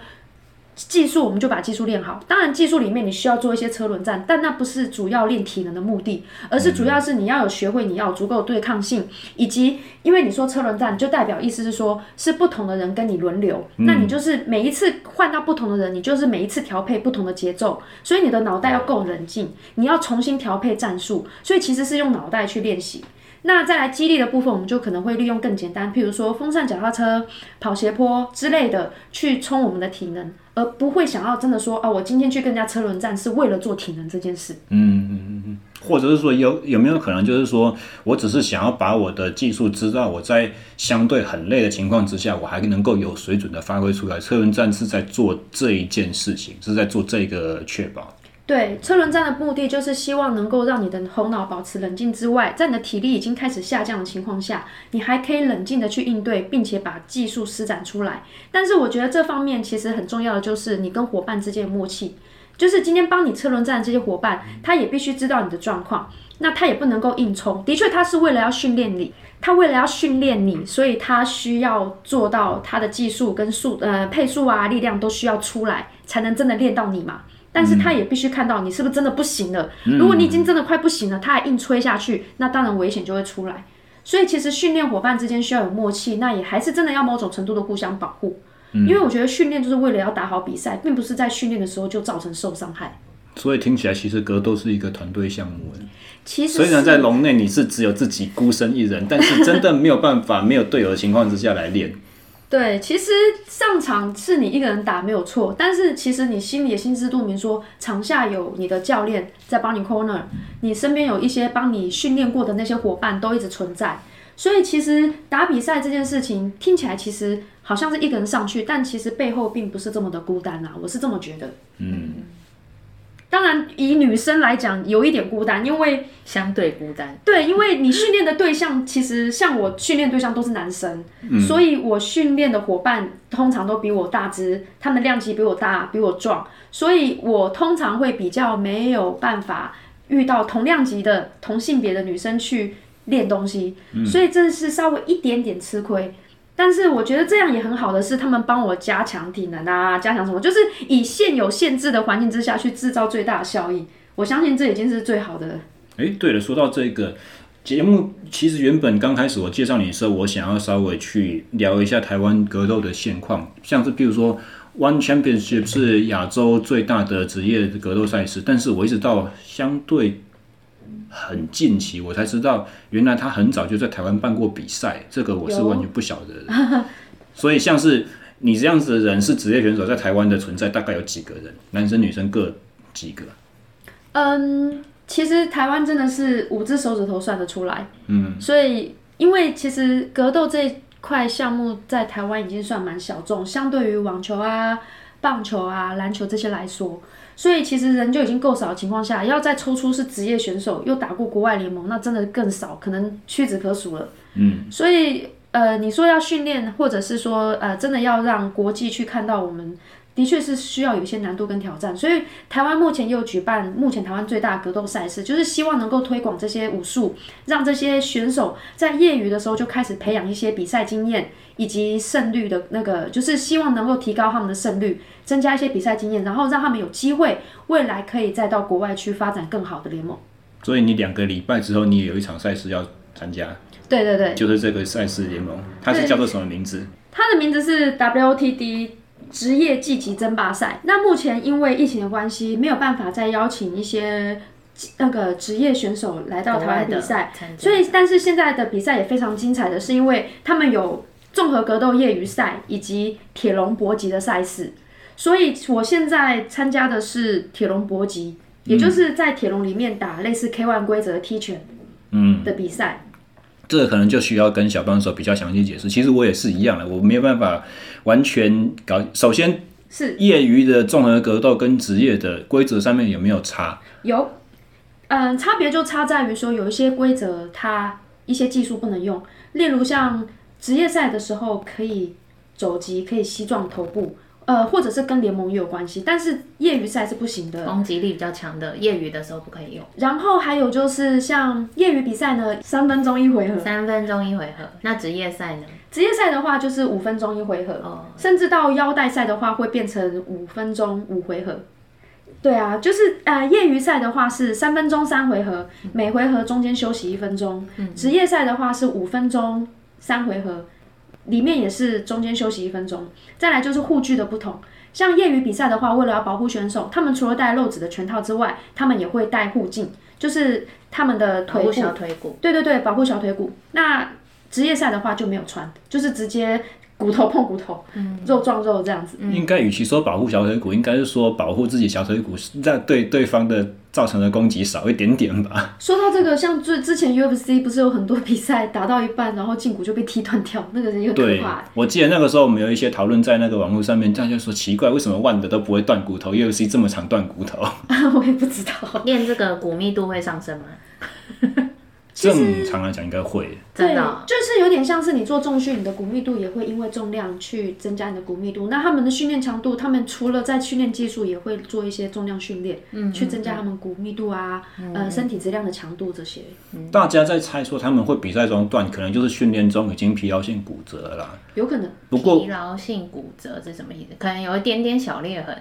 技术我们就把技术练好，当然技术里面你需要做一些车轮战，但那不是主要练体能的目的，而是主要是你要有学会，你要有足够对抗性，以及因为你说车轮战就代表意思是说，是不同的人跟你轮流，那你就是每一次换到不同的人，你就是每一次调配不同的节奏，所以你的脑袋要够冷静，你要重新调配战术，所以其实是用脑袋去练习。那再来激励的部分，我们就可能会利用更简单，譬如说风扇脚踏车、跑斜坡之类的去冲我们的体能。而不会想要真的说啊，我今天去跟人家车轮战是为了做体能这件事。嗯嗯嗯嗯，或者是说有有没有可能就是说我只是想要把我的技术知道我在相对很累的情况之下，我还能够有水准的发挥出来。车轮战是在做这一件事情，是在做这个确保。对，车轮战的目的就是希望能够让你的头脑保持冷静之外，在你的体力已经开始下降的情况下，你还可以冷静的去应对，并且把技术施展出来。但是我觉得这方面其实很重要的就是你跟伙伴之间的默契，就是今天帮你车轮战的这些伙伴，他也必须知道你的状况，那他也不能够硬冲。的确，他是为了要训练你，他为了要训练你，所以他需要做到他的技术跟速呃配速啊力量都需要出来，才能真的练到你嘛。但是他也必须看到你是不是真的不行了。如果你已经真的快不行了，他还硬吹下去，那当然危险就会出来。所以其实训练伙伴之间需要有默契，那也还是真的要某种程度的互相保护。因为我觉得训练就是为了要打好比赛，并不是在训练的时候就造成受伤害。所以听起来其实格斗是一个团队项目。其实虽然在笼内你是只有自己孤身一人，但是真的没有办法没有队友的情况之下来练。对，其实上场是你一个人打没有错，但是其实你心里也心知肚明说，说场下有你的教练在帮你 corner，你身边有一些帮你训练过的那些伙伴都一直存在，所以其实打比赛这件事情听起来其实好像是一个人上去，但其实背后并不是这么的孤单啊，我是这么觉得。嗯。当然，以女生来讲，有一点孤单，因为相对孤单。对，因为你训练的对象，其实像我训练对象都是男生，嗯、所以我训练的伙伴通常都比我大只，他们量级比我大，比我壮，所以我通常会比较没有办法遇到同量级的同性别的女生去练东西，嗯、所以这是稍微一点点吃亏。但是我觉得这样也很好的是，他们帮我加强体能啊，加强什么，就是以现有限制的环境之下去制造最大的效益。我相信这已经是最好的。哎，对了，说到这个节目，其实原本刚开始我介绍你的时候，我想要稍微去聊一下台湾格斗的现况，像是比如说 One Championship 是亚洲最大的职业格斗赛事，但是我一直到相对。很近期，我才知道，原来他很早就在台湾办过比赛，这个我是完全不晓得的。所以，像是你这样子的人是职业选手，在台湾的存在大概有几个人？男生女生各几个？嗯，其实台湾真的是五只手指头算得出来。嗯，所以因为其实格斗这块项目在台湾已经算蛮小众，相对于网球啊、棒球啊、篮球这些来说。所以其实人就已经够少的情况下，要再抽出是职业选手又打过国外联盟，那真的更少，可能屈指可数了。嗯，所以呃，你说要训练，或者是说呃，真的要让国际去看到我们。的确是需要有一些难度跟挑战，所以台湾目前又举办目前台湾最大的格斗赛事，就是希望能够推广这些武术，让这些选手在业余的时候就开始培养一些比赛经验以及胜率的那个，就是希望能够提高他们的胜率，增加一些比赛经验，然后让他们有机会未来可以再到国外去发展更好的联盟。所以你两个礼拜之后，你也有一场赛事要参加？对对对，就是这个赛事联盟，它是叫做什么名字？它的名字是 WOTD。职业技级争霸赛，那目前因为疫情的关系，没有办法再邀请一些那个职业选手来到台湾比赛，所以但是现在的比赛也非常精彩的是，因为他们有综合格斗业余赛以及铁笼搏击的赛事。所以我现在参加的是铁笼搏击，也就是在铁笼里面打类似 K1 规则的踢拳，嗯的比赛。这个可能就需要跟小帮手比较详细解释。其实我也是一样的，我没有办法完全搞。首先是业余的综合格斗跟职业的规则上面有没有差？有，嗯，差别就差在于说有一些规则它一些技术不能用，例如像职业赛的时候可以肘击，可以膝撞头部。呃，或者是跟联盟也有关系，但是业余赛是不行的，攻击力比较强的业余的时候不可以用。然后还有就是像业余比赛呢，三分钟一回合，三分钟一回合。那职业赛呢？职业赛的话就是五分钟一回合，哦，甚至到腰带赛的话会变成五分钟五回合。对啊，就是呃，业余赛的话是三分钟三回合，每回合中间休息一分钟。嗯，职业赛的话是五分钟三回合。里面也是中间休息一分钟，再来就是护具的不同。像业余比赛的话，为了要保护选手，他们除了戴漏子的拳套之外，他们也会戴护镜，就是他们的腿部小腿骨。对对对，保护小腿骨。那职业赛的话就没有穿，就是直接。骨头碰骨头，嗯，肉撞肉这样子。应该与其说保护小腿骨，应该是说保护自己小腿骨，让对对方的造成的攻击少一点点吧。说到这个，像最之前 UFC 不是有很多比赛打到一半，然后胫骨就被踢断掉，那个是一个可怕。我记得那个时候我们有一些讨论在那个网络上面，大家说奇怪，为什么万的都不会断骨头，UFC 这么常断骨头？我也不知道。练这个骨密度会上升吗？正常来讲应该会，对，就是有点像是你做重训，你的骨密度也会因为重量去增加你的骨密度。那他们的训练强度，他们除了在训练技术，也会做一些重量训练，嗯，去增加他们骨密度啊，嗯、呃，身体质量的强度这些。大家在猜说他们会比赛中断，可能就是训练中已经疲劳性骨折了啦。有可能。不过疲劳性骨折是什么意思？可能有一点点小裂痕。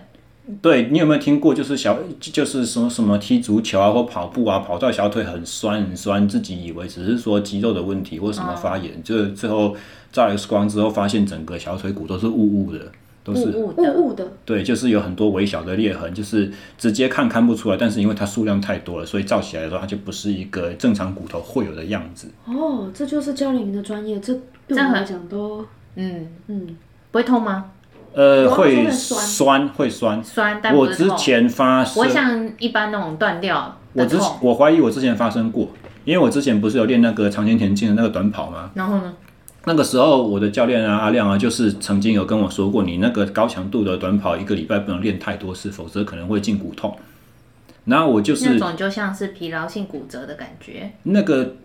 对，你有没有听过？就是小，就是什么什么踢足球啊，或跑步啊，跑到小腿很酸很酸，自己以为只是说肌肉的问题或什么发炎，就最后照 X 光之后发现整个小腿骨都是雾雾的，都是雾雾的。对，就是有很多微小的裂痕，就是直接看看不出来，但是因为它数量太多了，所以照起来的时候它就不是一个正常骨头会有的样子。哦，这就是教练员的专业，这对我来讲都嗯嗯，不会痛吗？呃，会酸，会酸。酸，但是。我之前发生，我像一般那种断掉。我之我怀疑我之前发生过，因为我之前不是有练那个长肩田径的那个短跑吗？然后呢？那个时候我的教练啊阿亮啊，就是曾经有跟我说过，你那个高强度的短跑一个礼拜不能练太多次，否则可能会胫骨痛。然后我就是那种就像是疲劳性骨折的感觉。那个。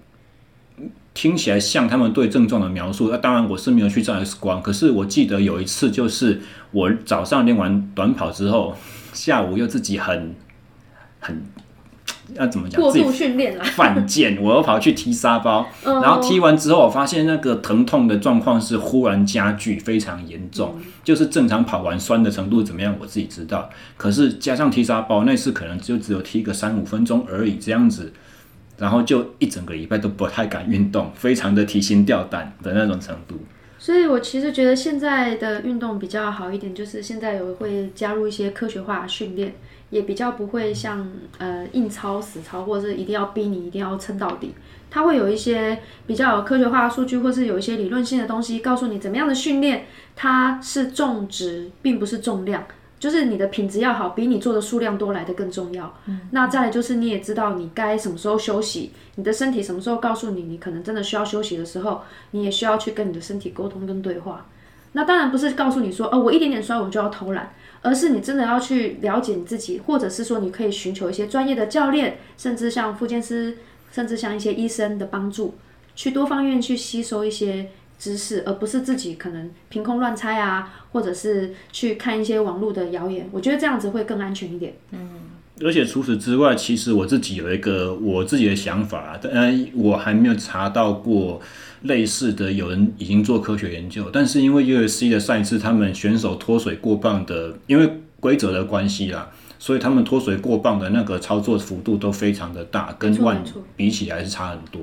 听起来像他们对症状的描述，那当然我是没有去照 X 光，可是我记得有一次，就是我早上练完短跑之后，下午又自己很很要怎么讲？过度训练了，犯贱，我又跑去踢沙包，然后踢完之后，我发现那个疼痛的状况是忽然加剧，非常严重，就是正常跑完酸的程度怎么样，我自己知道，可是加上踢沙包，那次可能就只有踢个三五分钟而已，这样子。然后就一整个礼拜都不太敢运动，非常的提心吊胆的那种程度。所以我其实觉得现在的运动比较好一点，就是现在有会加入一些科学化训练，也比较不会像呃硬操死操，或者是一定要逼你一定要撑到底。它会有一些比较科学化的数据，或是有一些理论性的东西，告诉你怎么样的训练它是重质，并不是重量。就是你的品质要好，比你做的数量多来的更重要。嗯，那再来就是你也知道你该什么时候休息，你的身体什么时候告诉你你可能真的需要休息的时候，你也需要去跟你的身体沟通跟对话。那当然不是告诉你说哦，我一点点衰我就要偷懒，而是你真的要去了解你自己，或者是说你可以寻求一些专业的教练，甚至像复健师，甚至像一些医生的帮助，去多方面去吸收一些知识，而不是自己可能凭空乱猜啊，或者是去看一些网络的谣言。我觉得这样子会更安全一点。嗯，而且除此之外，其实我自己有一个我自己的想法，但我还没有查到过类似的有人已经做科学研究。但是因为 UFC 的赛事，他们选手脱水过磅的，因为规则的关系啦，所以他们脱水过磅的那个操作幅度都非常的大，跟万比起来是差很多。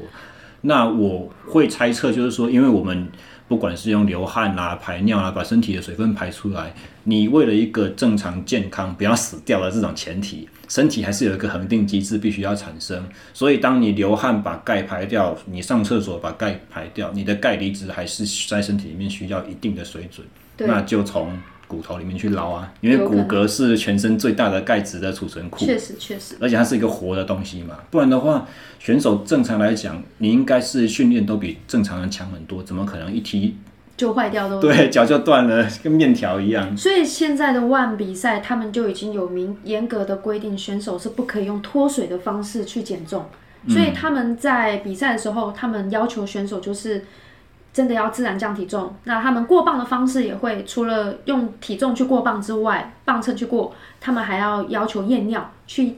那我会猜测，就是说，因为我们不管是用流汗啦、排尿啦，把身体的水分排出来，你为了一个正常健康、不要死掉的这种前提，身体还是有一个恒定机制必须要产生。所以，当你流汗把钙排掉，你上厕所把钙排掉，你的钙离子还是在身体里面需要一定的水准，那就从骨头里面去捞啊，因为骨骼是全身最大的钙质的储存库。确实，确实，而且它是一个活的东西嘛，不然的话。选手正常来讲，你应该是训练都比正常人强很多，怎么可能一踢就坏掉都？对，脚就断了，跟面条一样。所以现在的万比赛，他们就已经有明严格的规定，选手是不可以用脱水的方式去减重。所以他们在比赛的时候，他们要求选手就是真的要自然降体重。那他们过磅的方式也会除了用体重去过磅之外，磅秤去过，他们还要要求验尿，去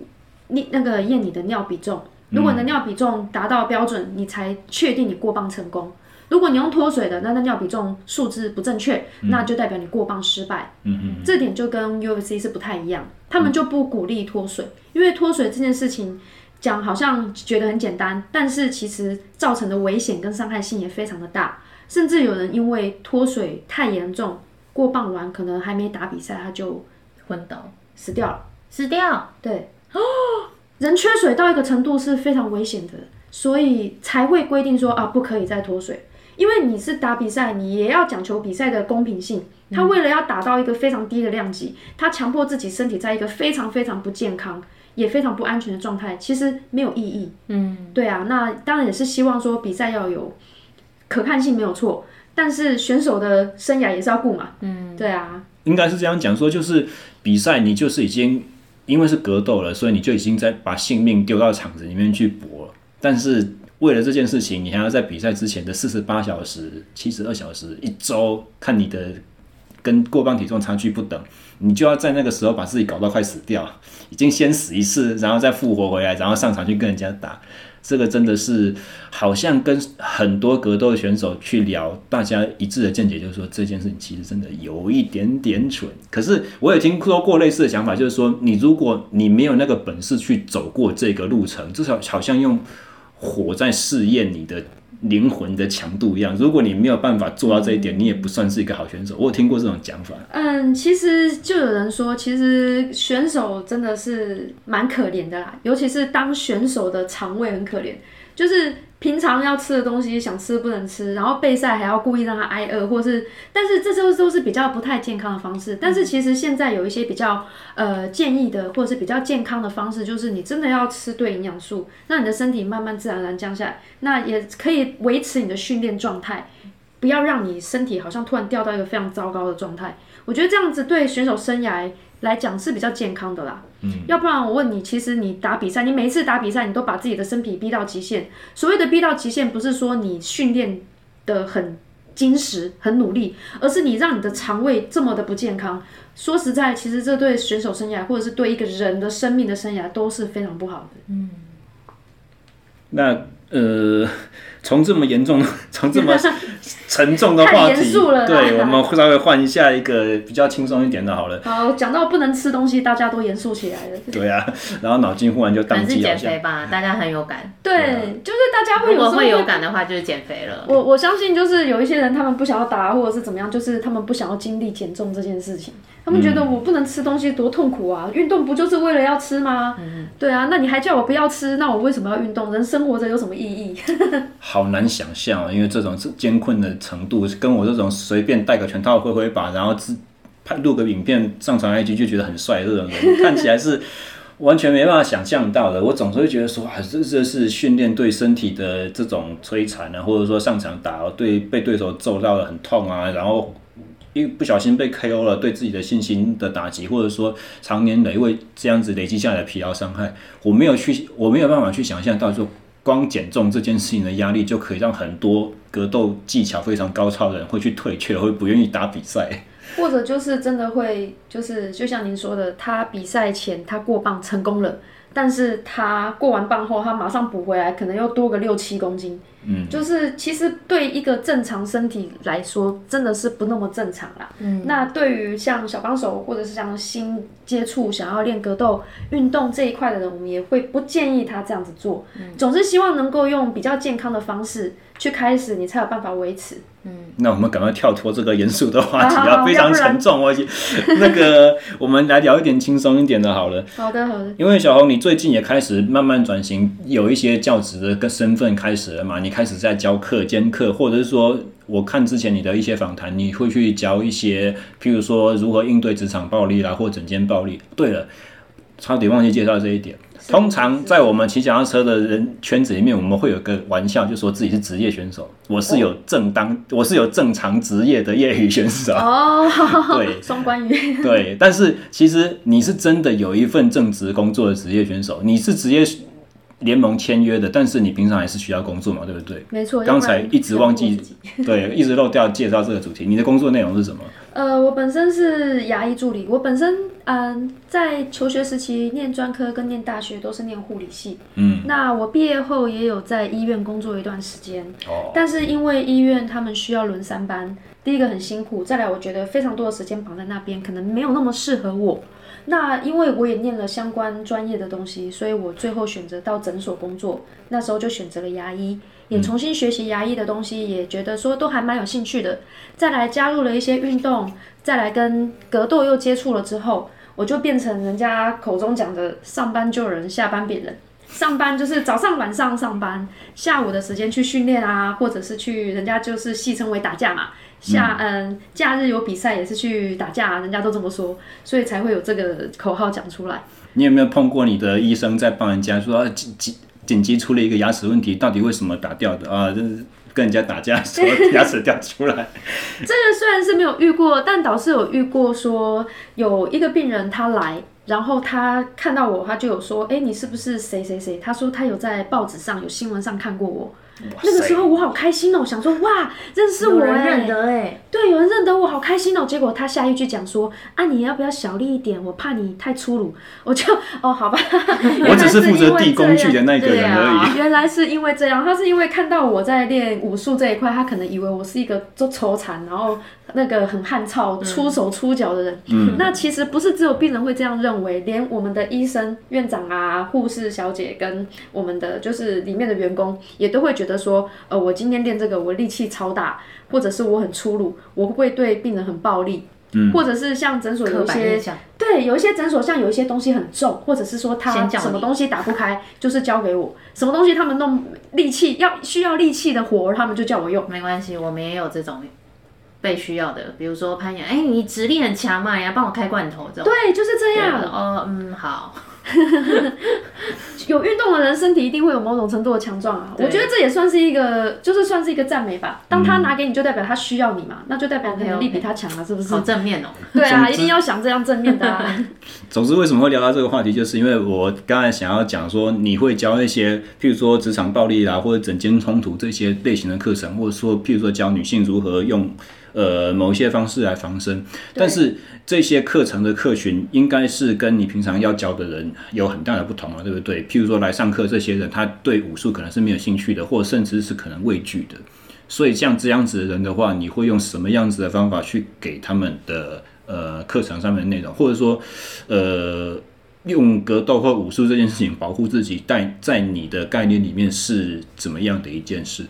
那那个验你的尿比重。如果你的尿比重达到标准，你才确定你过磅成功。如果你用脱水的，那那尿比重数字不正确，那就代表你过磅失败。嗯嗯，这点就跟 UFC 是不太一样，他们就不鼓励脱水，因为脱水这件事情讲好像觉得很简单，但是其实造成的危险跟伤害性也非常的大，甚至有人因为脱水太严重，过磅完可能还没打比赛他就昏倒死掉了，死掉。对。哦。人缺水到一个程度是非常危险的，所以才会规定说啊，不可以再脱水。因为你是打比赛，你也要讲求比赛的公平性。他为了要达到一个非常低的量级，他强迫自己身体在一个非常非常不健康也非常不安全的状态，其实没有意义。嗯，对啊，那当然也是希望说比赛要有可看性没有错，但是选手的生涯也是要顾嘛。嗯，对啊，应该是这样讲说，就是比赛你就是已经。因为是格斗了，所以你就已经在把性命丢到场子里面去搏了。但是为了这件事情，你还要在比赛之前的四十八小时、七十二小时、一周，看你的跟过磅体重差距不等，你就要在那个时候把自己搞到快死掉，已经先死一次，然后再复活回来，然后上场去跟人家打。这个真的是好像跟很多格斗选手去聊，大家一致的见解就是说，这件事情其实真的有一点点蠢。可是我也听说过类似的想法，就是说，你如果你没有那个本事去走过这个路程，至少好像用火在试验你的。灵魂的强度一样，如果你没有办法做到这一点，你也不算是一个好选手。我有听过这种讲法。嗯，其实就有人说，其实选手真的是蛮可怜的啦，尤其是当选手的肠胃很可怜，就是。平常要吃的东西想吃不能吃，然后备赛还要故意让他挨饿，或是，但是这都都是比较不太健康的方式。但是其实现在有一些比较呃建议的，或者是比较健康的方式，就是你真的要吃对营养素，让你的身体慢慢自然而然降下来，那也可以维持你的训练状态，不要让你身体好像突然掉到一个非常糟糕的状态。我觉得这样子对选手生涯来讲是比较健康的啦。嗯，要不然我问你，其实你打比赛，你每一次打比赛，你都把自己的身体逼到极限。所谓的逼到极限，不是说你训练的很精实、很努力，而是你让你的肠胃这么的不健康。说实在，其实这对选手生涯，或者是对一个人的生命的生涯，都是非常不好的。嗯，那呃。从这么严重，从这么 沉重的话题，对，我们稍微换一下一个比较轻松一点的，好了。好，讲到不能吃东西，大家都严肃起来了。对啊，然后脑筋忽然就宕机了。是减肥吧，大家很有感。对，就是大家会有会有感的话，就是减肥了。我我相信，就是有一些人，他们不想要打，或者是怎么样，就是他们不想要经历减重这件事情。他们觉得我不能吃东西多痛苦啊！运动不就是为了要吃吗？嗯，对啊，那你还叫我不要吃，那我为什么要运动？人生活着有什么意义？好难想象啊，因为这种艰困的程度，跟我这种随便带个拳套挥挥把，然后自拍录个影片上传 IG 就觉得很帅这种人，看起来是完全没办法想象到的。我总是会觉得说，啊，这这是训练对身体的这种摧残啊，或者说上场打对被对手揍到了很痛啊，然后。一不小心被 KO 了，对自己的信心的打击，或者说常年累为这样子累积下来的疲劳伤害，我没有去，我没有办法去想象到，说光减重这件事情的压力就可以让很多格斗技巧非常高超的人会去退却，会不愿意打比赛，或者就是真的会，就是就像您说的，他比赛前他过磅成功了，但是他过完磅后他马上补回来，可能又多个六七公斤。嗯，就是其实对一个正常身体来说，真的是不那么正常啦。嗯，那对于像小帮手或者是像新接触想要练格斗运动这一块的人，我们也会不建议他这样子做。嗯，总是希望能够用比较健康的方式去开始，你才有办法维持。嗯，那我们赶快跳脱这个严肃的话题啊，非常沉重。我那个，我们来聊一点轻松一点的，好了。好的，好的。因为小红，你最近也开始慢慢转型，有一些教职的跟身份开始了嘛？你开始在教课、兼课，或者是说，我看之前你的一些访谈，你会去教一些，譬如说如何应对职场暴力啦，或整间暴力。对了，差点忘记介绍这一点。通常在我们骑脚踏车的人圈子里面，我们会有个玩笑，就说自己是职业选手。我是有正当，我是有正常职业的业余选手。哦，对，双关语。对，但是其实你是真的有一份正职工作的职业选手，你是职业联盟签约的，但是你平常还是需要工作嘛，对不对？没错。刚才一直忘记，对，一直漏掉介绍这个主题。你的工作内容是什么？呃，我本身是牙医助理。我本身嗯、呃，在求学时期念专科跟念大学都是念护理系。嗯，那我毕业后也有在医院工作一段时间。哦，但是因为医院他们需要轮三班，第一个很辛苦，再来我觉得非常多的时间绑在那边，可能没有那么适合我。那因为我也念了相关专业的东西，所以我最后选择到诊所工作。那时候就选择了牙医。也重新学习牙医的东西，也觉得说都还蛮有兴趣的。再来加入了一些运动，再来跟格斗又接触了之后，我就变成人家口中讲的上班救人，下班扁人。上班就是早上晚上上班，下午的时间去训练啊，或者是去人家就是戏称为打架嘛。下嗯，假日有比赛也是去打架，人家都这么说，所以才会有这个口号讲出来。你有没有碰过你的医生在帮人家说紧急？紧急出了一个牙齿问题，到底为什么打掉的啊？就是跟人家打架，说 牙齿掉出来。这个虽然是没有遇过，但倒是有遇过，说有一个病人他来，然后他看到我，他就有说：“哎，你是不是谁谁谁？”他说他有在报纸上有新闻上看过我。那个时候我好开心哦，想说哇，认识我哎，认得哎，对，有人认得我，好开心哦。结果他下一句讲说啊，你要不要小力一点？我怕你太粗鲁。我就哦，好吧，我只是负责递工具的那个人而已。原来是因为这样，他是因为看到我在练武术这一块，他可能以为我是一个做抽残，然后那个很汉操、出手出脚的人。嗯，那其实不是只有病人会这样认为，连我们的医生、院长啊、护士小姐跟我们的就是里面的员工也都会觉得。说，呃，我今天练这个，我力气超大，或者是我很粗鲁，我会不会对病人很暴力？嗯，或者是像诊所有一些，对，有一些诊所像有一些东西很重，或者是说他什么东西打不开，就是交给我，什么东西他们弄力气要需要力气的活，他们就叫我用。没关系，我们也有这种被需要的，比如说攀岩，哎、欸，你直立很强嘛，呀，帮我开罐头这种。对，就是这样。哦，嗯，好。有运动的人，身体一定会有某种程度的强壮啊！我觉得这也算是一个，就是算是一个赞美吧。当他拿给你，就代表他需要你嘛，那就代表你能力比他强了，是不是？好正面哦！对啊，一定要想这样正面的啊。总之，为什么会聊到这个话题，就是因为我刚才想要讲说，你会教那些，譬如说职场暴力啊，或者整间冲突这些类型的课程，或者说譬如说教女性如何用。呃，某一些方式来防身，但是这些课程的客群应该是跟你平常要教的人有很大的不同啊，对不对？譬如说来上课这些人，他对武术可能是没有兴趣的，或甚至是可能畏惧的。所以像这样子的人的话，你会用什么样子的方法去给他们的呃课程上面的内容，或者说呃用格斗或武术这件事情保护自己，在在你的概念里面是怎么样的一件事？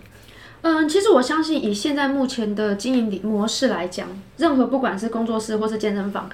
嗯，其实我相信，以现在目前的经营模式来讲，任何不管是工作室或是健身房，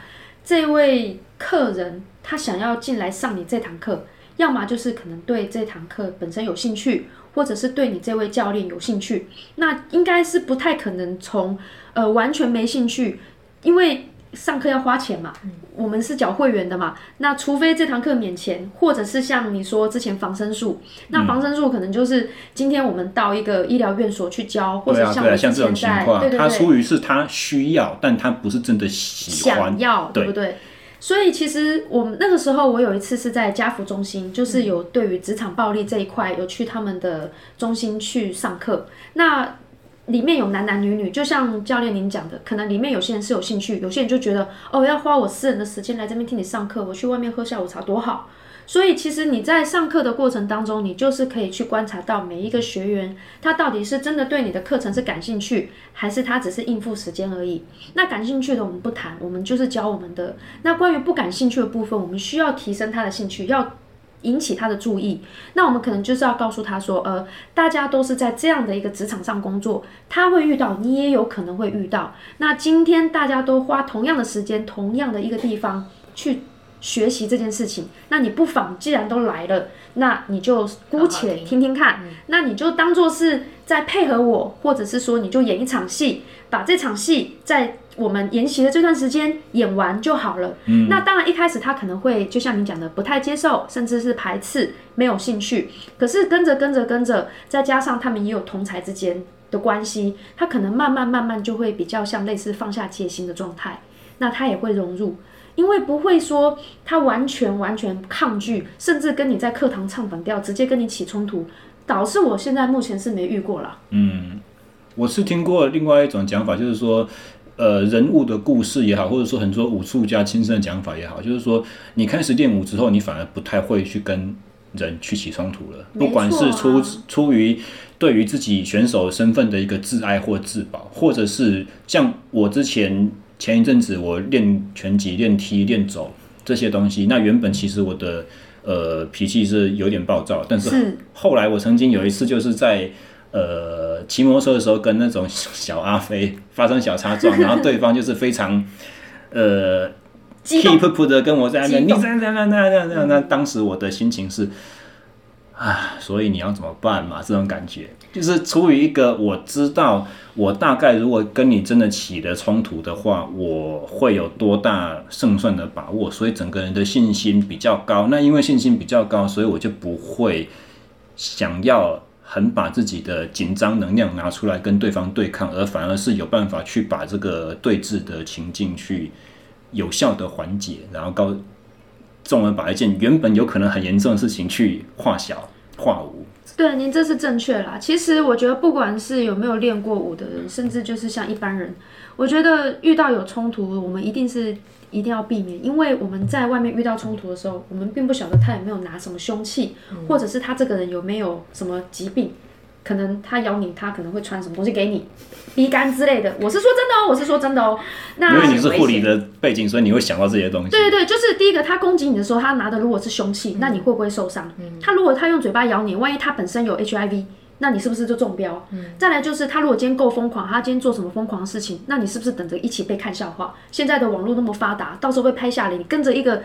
这位客人他想要进来上你这堂课，要么就是可能对这堂课本身有兴趣，或者是对你这位教练有兴趣，那应该是不太可能从呃完全没兴趣，因为。上课要花钱嘛，我们是缴会员的嘛。那除非这堂课免钱，或者是像你说之前防身术，那防身术可能就是今天我们到一个医疗院所去教，或者像我们现在，对对对，他出于是他需要，但他不是真的喜欢，想要，对不对？所以其实我们那个时候，我有一次是在家福中心，就是有对于职场暴力这一块，有去他们的中心去上课。那里面有男男女女，就像教练您讲的，可能里面有些人是有兴趣，有些人就觉得哦，要花我私人的时间来这边听你上课，我去外面喝下午茶多好。所以其实你在上课的过程当中，你就是可以去观察到每一个学员，他到底是真的对你的课程是感兴趣，还是他只是应付时间而已。那感兴趣的我们不谈，我们就是教我们的。那关于不感兴趣的部分，我们需要提升他的兴趣，要引起他的注意。那我们可能就是要告诉他说，呃，大家都是在这样的一个职场上工作，他会遇到，你也有可能会遇到。那今天大家都花同样的时间，同样的一个地方去。学习这件事情，那你不妨既然都来了，那你就姑且听听看，好好听，那你就当做是在配合我，或者是说你就演一场戏，把这场戏在我们研习的这段时间演完就好了。嗯，那当然一开始他可能会就像你讲的不太接受，甚至是排斥，没有兴趣。可是跟着跟着跟着，再加上他们也有同才之间的关系，他可能慢慢慢慢就会比较像类似放下戒心的状态，那他也会融入。因为不会说他完全完全抗拒，甚至跟你在课堂唱反调，直接跟你起冲突，导致我现在目前是没遇过了。嗯，我是听过另外一种讲法，就是说，呃，人物的故事也好，或者说很多武术家亲身的讲法也好，就是说，你开始练武之后，你反而不太会去跟人去起冲突了，不管是出出于对于自己选手身份的一个自爱或自保，或者是像我之前。前一阵子我练拳击、练踢、练走这些东西，那原本其实我的呃脾气是有点暴躁，但是后来我曾经有一次就是在呃骑摩托车的时候跟那种小阿飞发生小擦撞，然后对方就是非常呃气噗噗的跟我在那边，你这样这样这样这样，那当时我的心情是。啊，所以你要怎么办嘛？这种感觉就是出于一个我知道，我大概如果跟你真的起了冲突的话，我会有多大胜算的把握，所以整个人的信心比较高。那因为信心比较高，所以我就不会想要很把自己的紧张能量拿出来跟对方对抗，而反而是有办法去把这个对峙的情境去有效的缓解，然后高。众人把一件原本有可能很严重的事情去化小化无，对，您这是正确啦。其实我觉得，不管是有没有练过舞的人，甚至就是像一般人，我觉得遇到有冲突，我们一定是一定要避免，因为我们在外面遇到冲突的时候，我们并不晓得他有没有拿什么凶器，或者是他这个人有没有什么疾病。可能他咬你，他可能会传什么东西给你，逼肝之类的。我是说真的哦，我是说真的哦。那因为你是护理的背景，所以你会想到这些东西。对对对，就是第一个，他攻击你的时候，他拿的如果是凶器，嗯、那你会不会受伤？嗯、他如果他用嘴巴咬你，万一他本身有 HIV，那你是不是就中标？嗯、再来就是他如果今天够疯狂，他今天做什么疯狂的事情，那你是不是等着一起被看笑话？现在的网络那么发达，到时候被拍下来，你跟着一个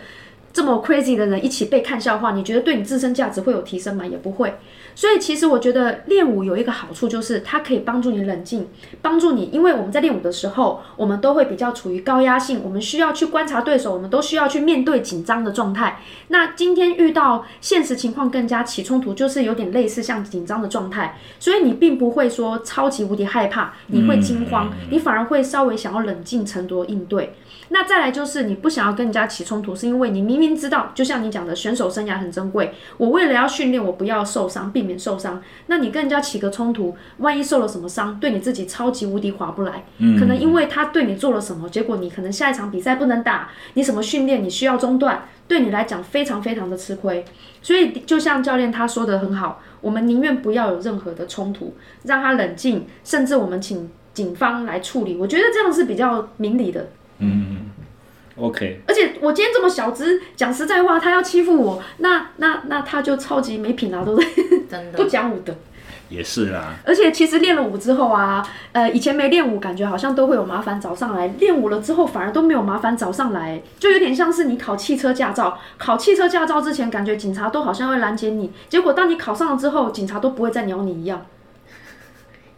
这么 crazy 的人一起被看笑话，你觉得对你自身价值会有提升吗？也不会。所以其实我觉得练舞有一个好处，就是它可以帮助你冷静，帮助你，因为我们在练舞的时候，我们都会比较处于高压性，我们需要去观察对手，我们都需要去面对紧张的状态。那今天遇到现实情况更加起冲突，就是有点类似像紧张的状态，所以你并不会说超级无敌害怕，你会惊慌，你反而会稍微想要冷静沉着应对。那再来就是你不想要跟人家起冲突，是因为你明明知道，就像你讲的，选手生涯很珍贵，我为了要训练我不要受伤，避免受伤，那你跟人家起个冲突，万一受了什么伤，对你自己超级无敌划不来。嗯，可能因为他对你做了什么，结果你可能下一场比赛不能打，你什么训练你需要中断，对你来讲非常非常的吃亏。所以就像教练他说的很好，我们宁愿不要有任何的冲突，让他冷静，甚至我们请警方来处理，我觉得这样是比较明理的。嗯，OK。而且我今天这么小只，讲实在话，他要欺负我，那那那他就超级没品啊，对不对？真的不讲武德。也是啦。而且其实练了舞之后啊，呃，以前没练舞，感觉好像都会有麻烦找上来；练舞了之后，反而都没有麻烦找上来，就有点像是你考汽车驾照。考汽车驾照之前，感觉警察都好像会拦截你，结果当你考上了之后，警察都不会再鸟你一样。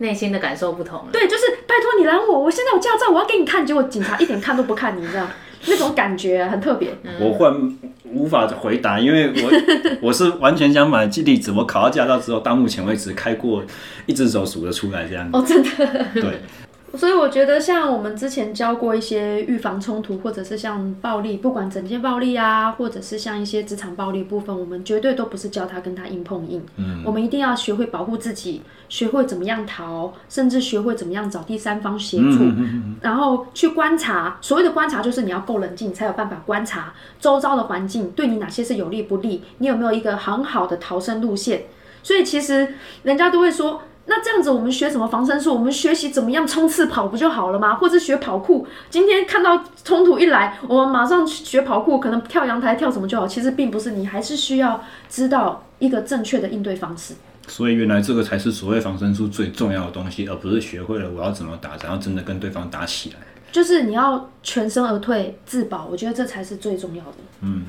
内心的感受不同了。对，就是拜托你拦我，我现在有驾照，我要给你看。结果警察一点看都不看你，这样那种感觉、啊、很特别。我忽然无法回答，因为我 我是完全相反的例子。我考到驾照之后，到目前为止开过一只手数得出来这样。哦，真的。对，所以我觉得，像我们之前教过一些预防冲突，或者是像暴力，不管整件暴力啊，或者是像一些职场暴力部分，我们绝对都不是教他跟他硬碰硬。嗯，我们一定要学会保护自己，学会怎么样逃，甚至学会怎么样找第三方协助，嗯嗯嗯嗯，然后去观察。所谓的观察，就是你要够冷静，才有办法观察周遭的环境对你哪些是有利不利，你有没有一个很好的逃生路线。所以其实人家都会说。那这样子，我们学什么防身术？我们学习怎么样冲刺跑不就好了吗？或者学跑酷？今天看到冲突一来，我们马上学跑酷，可能跳阳台跳什么就好。其实并不是，你还是需要知道一个正确的应对方式。所以原来这个才是所谓防身术最重要的东西，而不是学会了我要怎么打，然后真的跟对方打起来。就是你要全身而退自保，我觉得这才是最重要的。嗯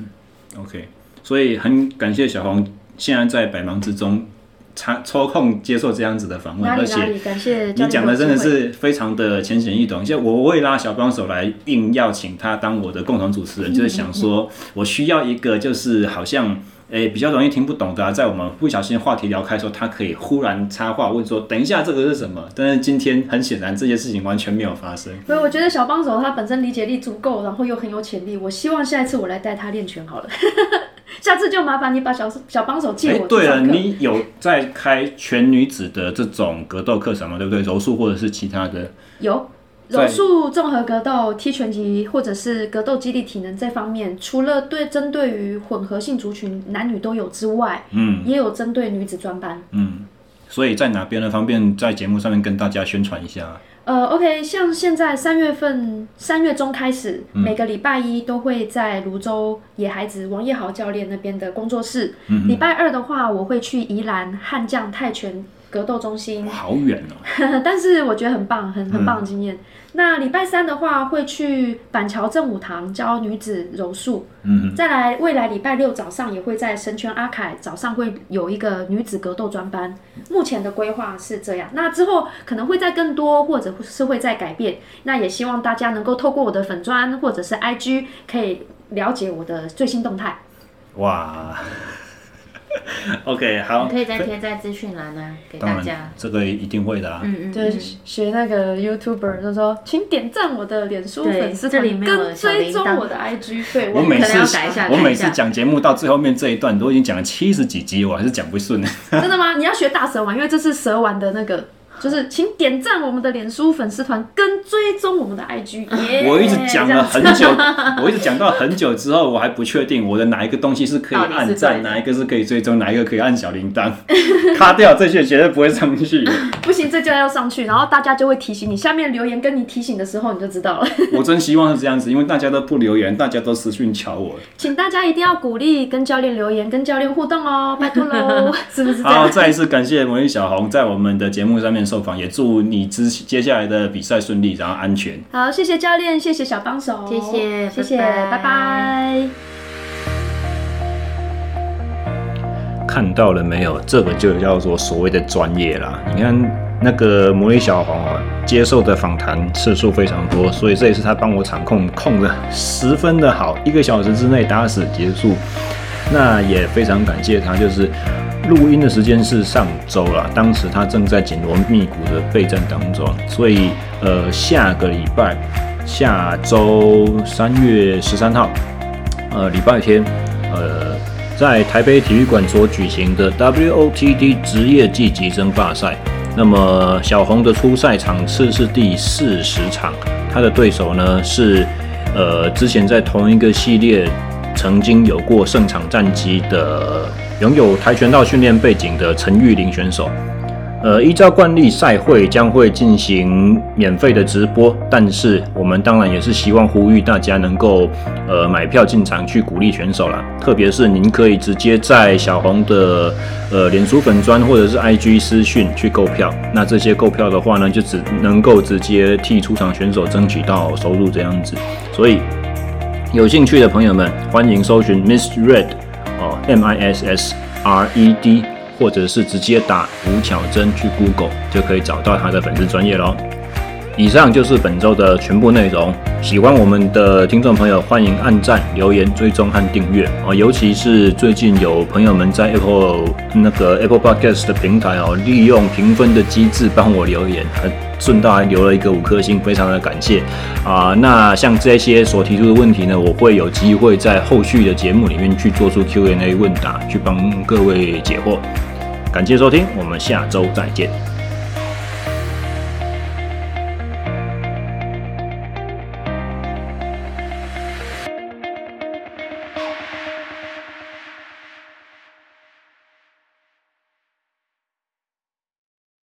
，OK。所以很感谢小黄现在在百忙之中。抽抽空接受这样子的访问，而且你讲的真的是非常的浅显易懂。就我会拉小帮手来，硬要请他当我的共同主持人，就是想说我需要一个，就是好像诶、欸、比较容易听不懂的、啊，在我们不小心话题聊开的时候，他可以忽然插话问说：“等一下，这个是什么？”但是今天很显然，这件事情完全没有发生。所以我觉得小帮手他本身理解力足够，然后又很有潜力。我希望下一次我来带他练拳好了。下次就麻烦你把小小帮手借我。哎，对了，你有在开全女子的这种格斗课程吗？对不对？柔术或者是其他的？有柔术、综合格斗、踢拳击，或者是格斗、肌力、体能这方面，除了对针对于混合性族群，男女都有之外，嗯，也有针对女子专班。嗯，所以在哪边呢？方便在节目上面跟大家宣传一下。呃，OK，像现在三月份，三月中开始，嗯、每个礼拜一都会在泸州野孩子王叶豪教练那边的工作室。嗯，礼拜二的话，我会去宜兰悍将泰拳格斗中心。好远哦！但是我觉得很棒，很很棒的经验。嗯那礼拜三的话，会去板桥正武堂教女子柔术。嗯，再来未来礼拜六早上也会在神拳阿凯早上会有一个女子格斗专班。目前的规划是这样，那之后可能会在更多，或者是会再改变。那也希望大家能够透过我的粉砖或者是 IG 可以了解我的最新动态。哇 OK，好，可以再贴在资讯栏呢，给大家。这个一定会的啊。嗯嗯，就是学那个 YouTuber，就说，请点赞我的脸书粉丝团，跟追踪我的 IG。对，我每次我每次讲节目到最后面这一段，都已经讲了七十几集，我还是讲不顺。真的吗？你要学大蛇丸，因为这是蛇丸的那个。就是请点赞我们的脸书粉丝团，跟追踪我们的 IG。Yeah, 我一直讲了很久，我一直讲到很久之后，我还不确定我的哪一个东西是可以按赞，哪一个是可以追踪，哪一个可以按小铃铛。卡掉这些绝对不会上去。不行，这就要上去，然后大家就会提醒你，下面留言跟你提醒的时候，你就知道了。我真希望是这样子，因为大家都不留言，大家都私讯瞧我。请大家一定要鼓励跟教练留言，跟教练互动哦，拜托喽，是不是？好，再一次感谢魔力小红在我们的节目上面。受访，也祝你之接下来的比赛顺利，然后安全。好，谢谢教练，谢谢小帮手，谢谢，谢谢，拜拜。看到了没有？这个就叫做所谓的专业啦。你看那个魔力小红啊，接受的访谈次数非常多，所以这也是他帮我场控控的十分的好，一个小时之内打死结束。那也非常感谢他，就是。录音的时间是上周了，当时他正在紧锣密鼓的备战当中，所以呃，下个礼拜，下周三月十三号，呃，礼拜天，呃，在台北体育馆所举行的 WOTD 职业技击争霸赛，那么小红的初赛场次是第四十场，他的对手呢是呃，之前在同一个系列曾经有过胜场战绩的。拥有跆拳道训练背景的陈玉玲选手，呃，依照惯例，赛会将会进行免费的直播，但是我们当然也是希望呼吁大家能够，呃，买票进场去鼓励选手啦。特别是您可以直接在小红的呃脸书粉专或者是 IG 私讯去购票，那这些购票的话呢，就只能够直接替出场选手争取到收入这样子。所以有兴趣的朋友们，欢迎搜寻 Miss Red。哦，M I S S R E D，或者是直接打吴巧珍去 Google 就可以找到他的粉丝专业喽。以上就是本周的全部内容，喜欢我们的听众朋友，欢迎按赞、留言、追踪和订阅哦。尤其是最近有朋友们在 Apple 那个 Apple Podcast 的平台哦，利用评分的机制帮我留言，还顺道还留了一个五颗星，非常的感谢啊。那像这些所提出的问题呢，我会有机会在后续的节目里面去做出 Q&A 问答，去帮各位解惑。感谢收听，我们下周再见。